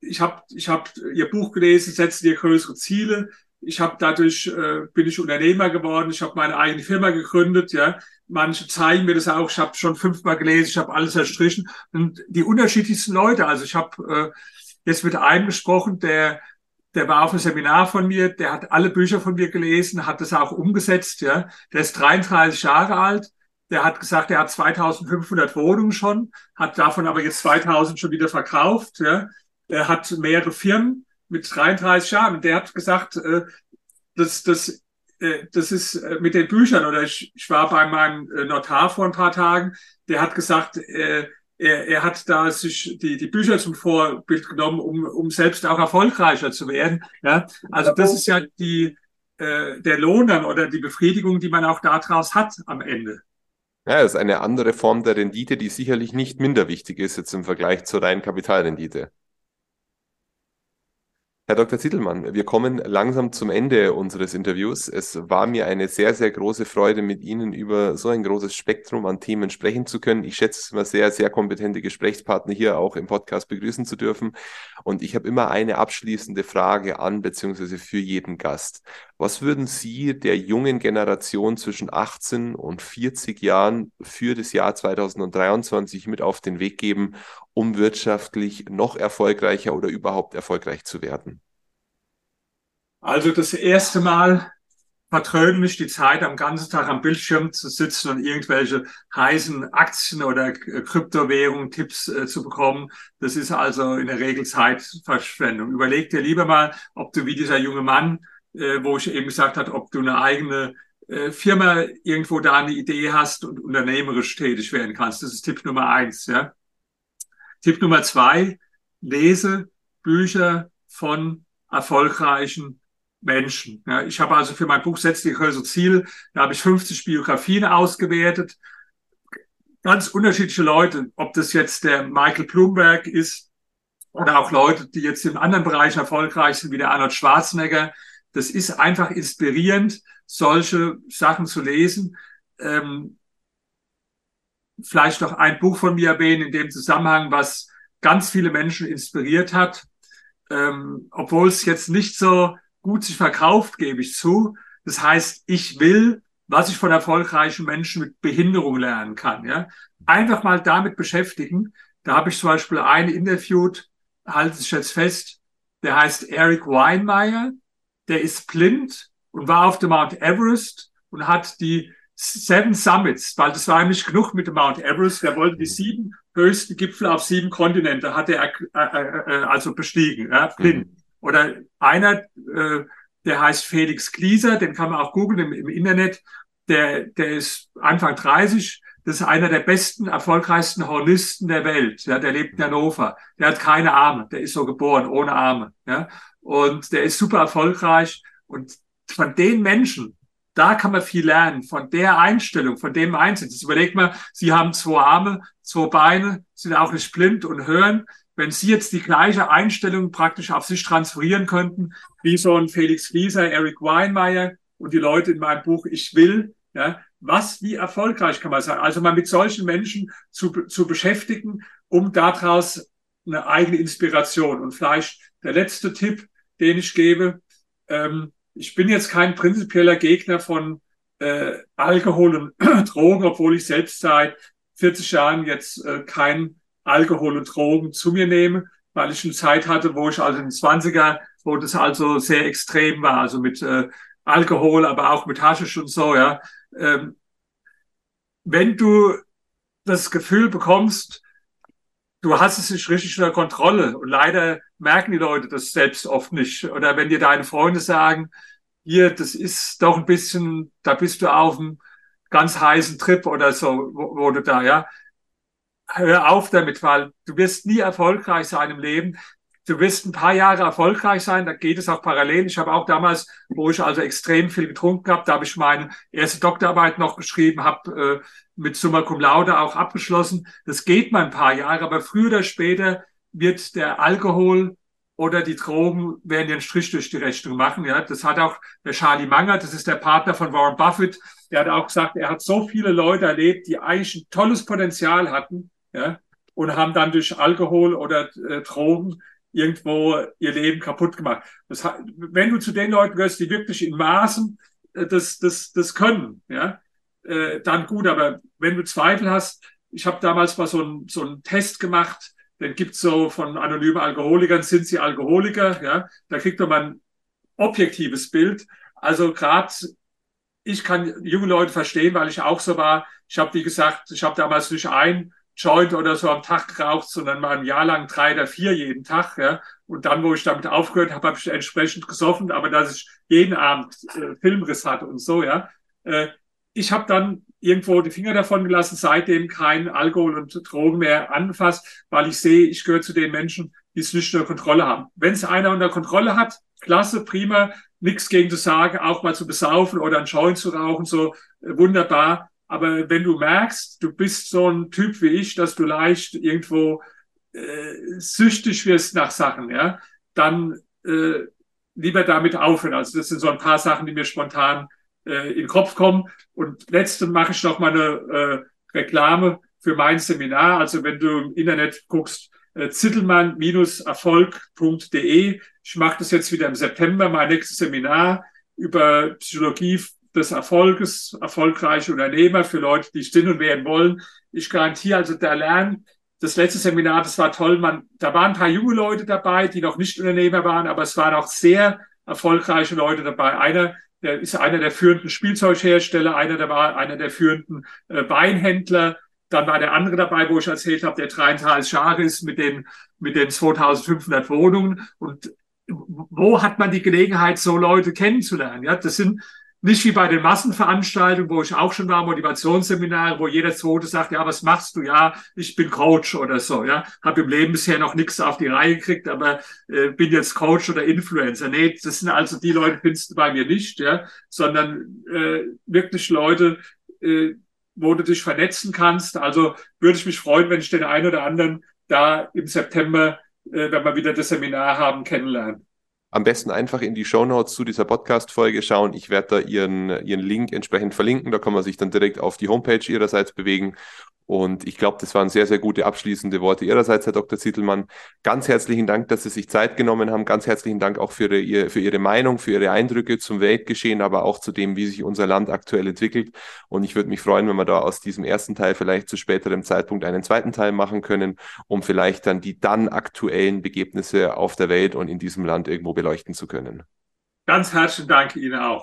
ich habe ich hab ihr Buch gelesen, setzen dir größere Ziele. Ich habe dadurch äh, bin ich Unternehmer geworden. Ich habe meine eigene Firma gegründet. Ja, manche zeigen mir das auch. Ich habe schon fünfmal gelesen. Ich habe alles erstrichen und die unterschiedlichsten Leute. Also ich habe äh, jetzt mit einem gesprochen, der der war auf einem Seminar von mir, der hat alle Bücher von mir gelesen, hat das auch umgesetzt, ja. Der ist 33 Jahre alt. Der hat gesagt, er hat 2500 Wohnungen schon, hat davon aber jetzt 2000 schon wieder verkauft, ja. Er hat mehrere Firmen mit 33 Jahren. Der hat gesagt, äh, das, das, äh, das ist äh, mit den Büchern, oder ich, ich war bei meinem äh, Notar vor ein paar Tagen, der hat gesagt, äh, er, er hat da sich die, die Bücher zum Vorbild genommen, um, um selbst auch erfolgreicher zu werden. Ja? Also das ist ja die, äh, der Lohn dann oder die Befriedigung, die man auch daraus hat am Ende.
Ja, das ist eine andere Form der Rendite, die sicherlich nicht minder wichtig ist jetzt im Vergleich zur reinen Kapitalrendite. Herr Dr. Zittelmann, wir kommen langsam zum Ende unseres Interviews. Es war mir eine sehr, sehr große Freude, mit Ihnen über so ein großes Spektrum an Themen sprechen zu können. Ich schätze es immer sehr, sehr kompetente Gesprächspartner hier auch im Podcast begrüßen zu dürfen. Und ich habe immer eine abschließende Frage an beziehungsweise für jeden Gast. Was würden Sie der jungen Generation zwischen 18 und 40 Jahren für das Jahr 2023 mit auf den Weg geben, um wirtschaftlich noch erfolgreicher oder überhaupt erfolgreich zu werden?
Also das erste Mal vertröden mich die Zeit, am ganzen Tag am Bildschirm zu sitzen und irgendwelche heißen Aktien oder Kryptowährungen Tipps äh, zu bekommen. Das ist also in der Regel Zeitverschwendung. Überleg dir lieber mal, ob du wie dieser junge Mann, äh, wo ich eben gesagt habe, ob du eine eigene äh, Firma irgendwo da eine Idee hast und unternehmerisch tätig werden kannst. Das ist Tipp Nummer eins. Ja? Tipp Nummer zwei, lese Bücher von erfolgreichen Menschen. Ja, ich habe also für mein Buch Setz Größe Ziel, da habe ich 50 Biografien ausgewertet. Ganz unterschiedliche Leute, ob das jetzt der Michael Bloomberg ist oder auch Leute, die jetzt in anderen Bereichen erfolgreich sind, wie der Arnold Schwarzenegger. Das ist einfach inspirierend, solche Sachen zu lesen. Ähm, vielleicht noch ein Buch von mir erwähnen in dem Zusammenhang, was ganz viele Menschen inspiriert hat. Ähm, obwohl es jetzt nicht so gut sich verkauft, gebe ich zu. Das heißt, ich will, was ich von erfolgreichen Menschen mit Behinderung lernen kann. Ja? Einfach mal damit beschäftigen. Da habe ich zum Beispiel einen interviewt, halte ich jetzt fest, der heißt Eric Weinmeier, der ist blind und war auf dem Mount Everest und hat die Seven Summits, weil das war eigentlich genug mit dem Mount Everest. Der wollte die sieben höchsten Gipfel auf sieben Kontinente, hat er äh, äh, äh, also bestiegen, ja, blind. Mhm. Oder einer, äh, der heißt Felix Klieser, den kann man auch googeln im, im Internet. Der, der ist Anfang 30, das ist einer der besten, erfolgreichsten Hornisten der Welt. Ja, der lebt in Hannover. Der hat keine Arme. Der ist so geboren, ohne Arme. Ja, und der ist super erfolgreich. Und von den Menschen, da kann man viel lernen, von der Einstellung, von dem. Jetzt überlegt man, Sie haben zwei Arme, zwei Beine, sind auch nicht blind und hören. Wenn Sie jetzt die gleiche Einstellung praktisch auf sich transferieren könnten, wie so ein Felix Flieser, Eric Weinmeier und die Leute in meinem Buch Ich will, ja, was, wie erfolgreich kann man sein? Also mal mit solchen Menschen zu, zu beschäftigen, um daraus eine eigene Inspiration. Und vielleicht der letzte Tipp, den ich gebe, ähm, ich bin jetzt kein prinzipieller Gegner von äh, Alkohol und Drogen, obwohl ich selbst seit 40 Jahren jetzt äh, kein Alkohol und Drogen zu mir nehme, weil ich eine Zeit hatte, wo ich also in den 20er, wo das also sehr extrem war, also mit äh, Alkohol, aber auch mit Haschisch und so, ja. Ähm, wenn du das Gefühl bekommst, du hast es nicht richtig unter Kontrolle. Und leider merken die Leute das selbst oft nicht. Oder wenn dir deine Freunde sagen, hier, das ist doch ein bisschen, da bist du auf einem ganz heißen Trip oder so, wo, wo du da, ja. Hör auf damit, weil du wirst nie erfolgreich sein im Leben. Du wirst ein paar Jahre erfolgreich sein, da geht es auch parallel. Ich habe auch damals, wo ich also extrem viel getrunken habe, da habe ich meine erste Doktorarbeit noch geschrieben, habe äh, mit Summa Cum Laude auch abgeschlossen. Das geht mal ein paar Jahre, aber früher oder später wird der Alkohol oder die Drogen werden den Strich durch die Rechnung machen. Ja, das hat auch der Charlie Munger, das ist der Partner von Warren Buffett, der hat auch gesagt, er hat so viele Leute erlebt, die eigentlich ein tolles Potenzial hatten, ja, und haben dann durch Alkohol oder äh, Drogen irgendwo ihr Leben kaputt gemacht. Das, wenn du zu den Leuten gehörst, die wirklich in Maßen äh, das, das, das können, ja, äh, dann gut. Aber wenn du Zweifel hast, ich habe damals mal so einen so einen Test gemacht, den gibt's so von anonymen Alkoholikern, sind sie Alkoholiker? Ja, da kriegt man ein objektives Bild. Also gerade ich kann junge Leute verstehen, weil ich auch so war. Ich habe, wie gesagt, ich habe damals nicht ein Joint oder so am Tag geraucht, sondern mal ein Jahr lang drei oder vier jeden Tag. Ja. Und dann, wo ich damit aufgehört habe, habe ich entsprechend gesoffen, aber dass ich jeden Abend äh, Filmriss hatte und so, ja. Äh, ich habe dann irgendwo die Finger davon gelassen, seitdem kein Alkohol und Drogen mehr anfasst, weil ich sehe, ich gehöre zu den Menschen, die es nicht unter Kontrolle haben. Wenn es einer unter Kontrolle hat, klasse, prima, nichts gegen zu sagen, auch mal zu besaufen oder einen Joint zu rauchen, so äh, wunderbar. Aber wenn du merkst, du bist so ein Typ wie ich, dass du leicht irgendwo äh, süchtig wirst nach Sachen, ja, dann äh, lieber damit aufhören. Also das sind so ein paar Sachen, die mir spontan äh, in den Kopf kommen. Und letzte mache ich noch mal eine äh, Reklame für mein Seminar. Also wenn du im Internet guckst, äh, zittelmann-erfolg.de. Ich mache das jetzt wieder im September, mein nächstes Seminar über Psychologie des Erfolges, erfolgreiche Unternehmer für Leute, die stillen werden wollen. Ich garantiere also der Lern, das letzte Seminar, das war toll. Man, da waren ein paar junge Leute dabei, die noch nicht Unternehmer waren, aber es waren auch sehr erfolgreiche Leute dabei. Einer, der ist einer der führenden Spielzeughersteller, einer der war einer der führenden äh, Weinhändler. Dann war der andere dabei, wo ich erzählt habe, der dreieinhalb Jahre ist mit den, mit den 2500 Wohnungen. Und wo hat man die Gelegenheit, so Leute kennenzulernen? Ja, das sind nicht wie bei den Massenveranstaltungen, wo ich auch schon war, Motivationsseminare, wo jeder Zweite sagt, ja, was machst du? Ja, ich bin Coach oder so, ja. Habe im Leben bisher noch nichts auf die Reihe gekriegt, aber äh, bin jetzt Coach oder Influencer. Nee, das sind also die Leute, findest du bei mir nicht, ja, sondern äh, wirklich Leute, äh, wo du dich vernetzen kannst. Also würde ich mich freuen, wenn ich den einen oder anderen da im September, äh, wenn wir wieder das Seminar haben, kennenlernen
am besten einfach in die Show Notes zu dieser Podcast-Folge schauen. Ich werde da ihren, ihren Link entsprechend verlinken. Da kann man sich dann direkt auf die Homepage ihrerseits bewegen und ich glaube, das waren sehr, sehr gute abschließende Worte Ihrerseits, Herr Dr. Zittelmann. Ganz herzlichen Dank, dass Sie sich Zeit genommen haben. Ganz herzlichen Dank auch für Ihre, für Ihre Meinung, für Ihre Eindrücke zum Weltgeschehen, aber auch zu dem, wie sich unser Land aktuell entwickelt. Und ich würde mich freuen, wenn wir da aus diesem ersten Teil vielleicht zu späterem Zeitpunkt einen zweiten Teil machen können, um vielleicht dann die dann aktuellen Begebnisse auf der Welt und in diesem Land irgendwo beleuchten zu können.
Ganz herzlichen Dank Ihnen auch.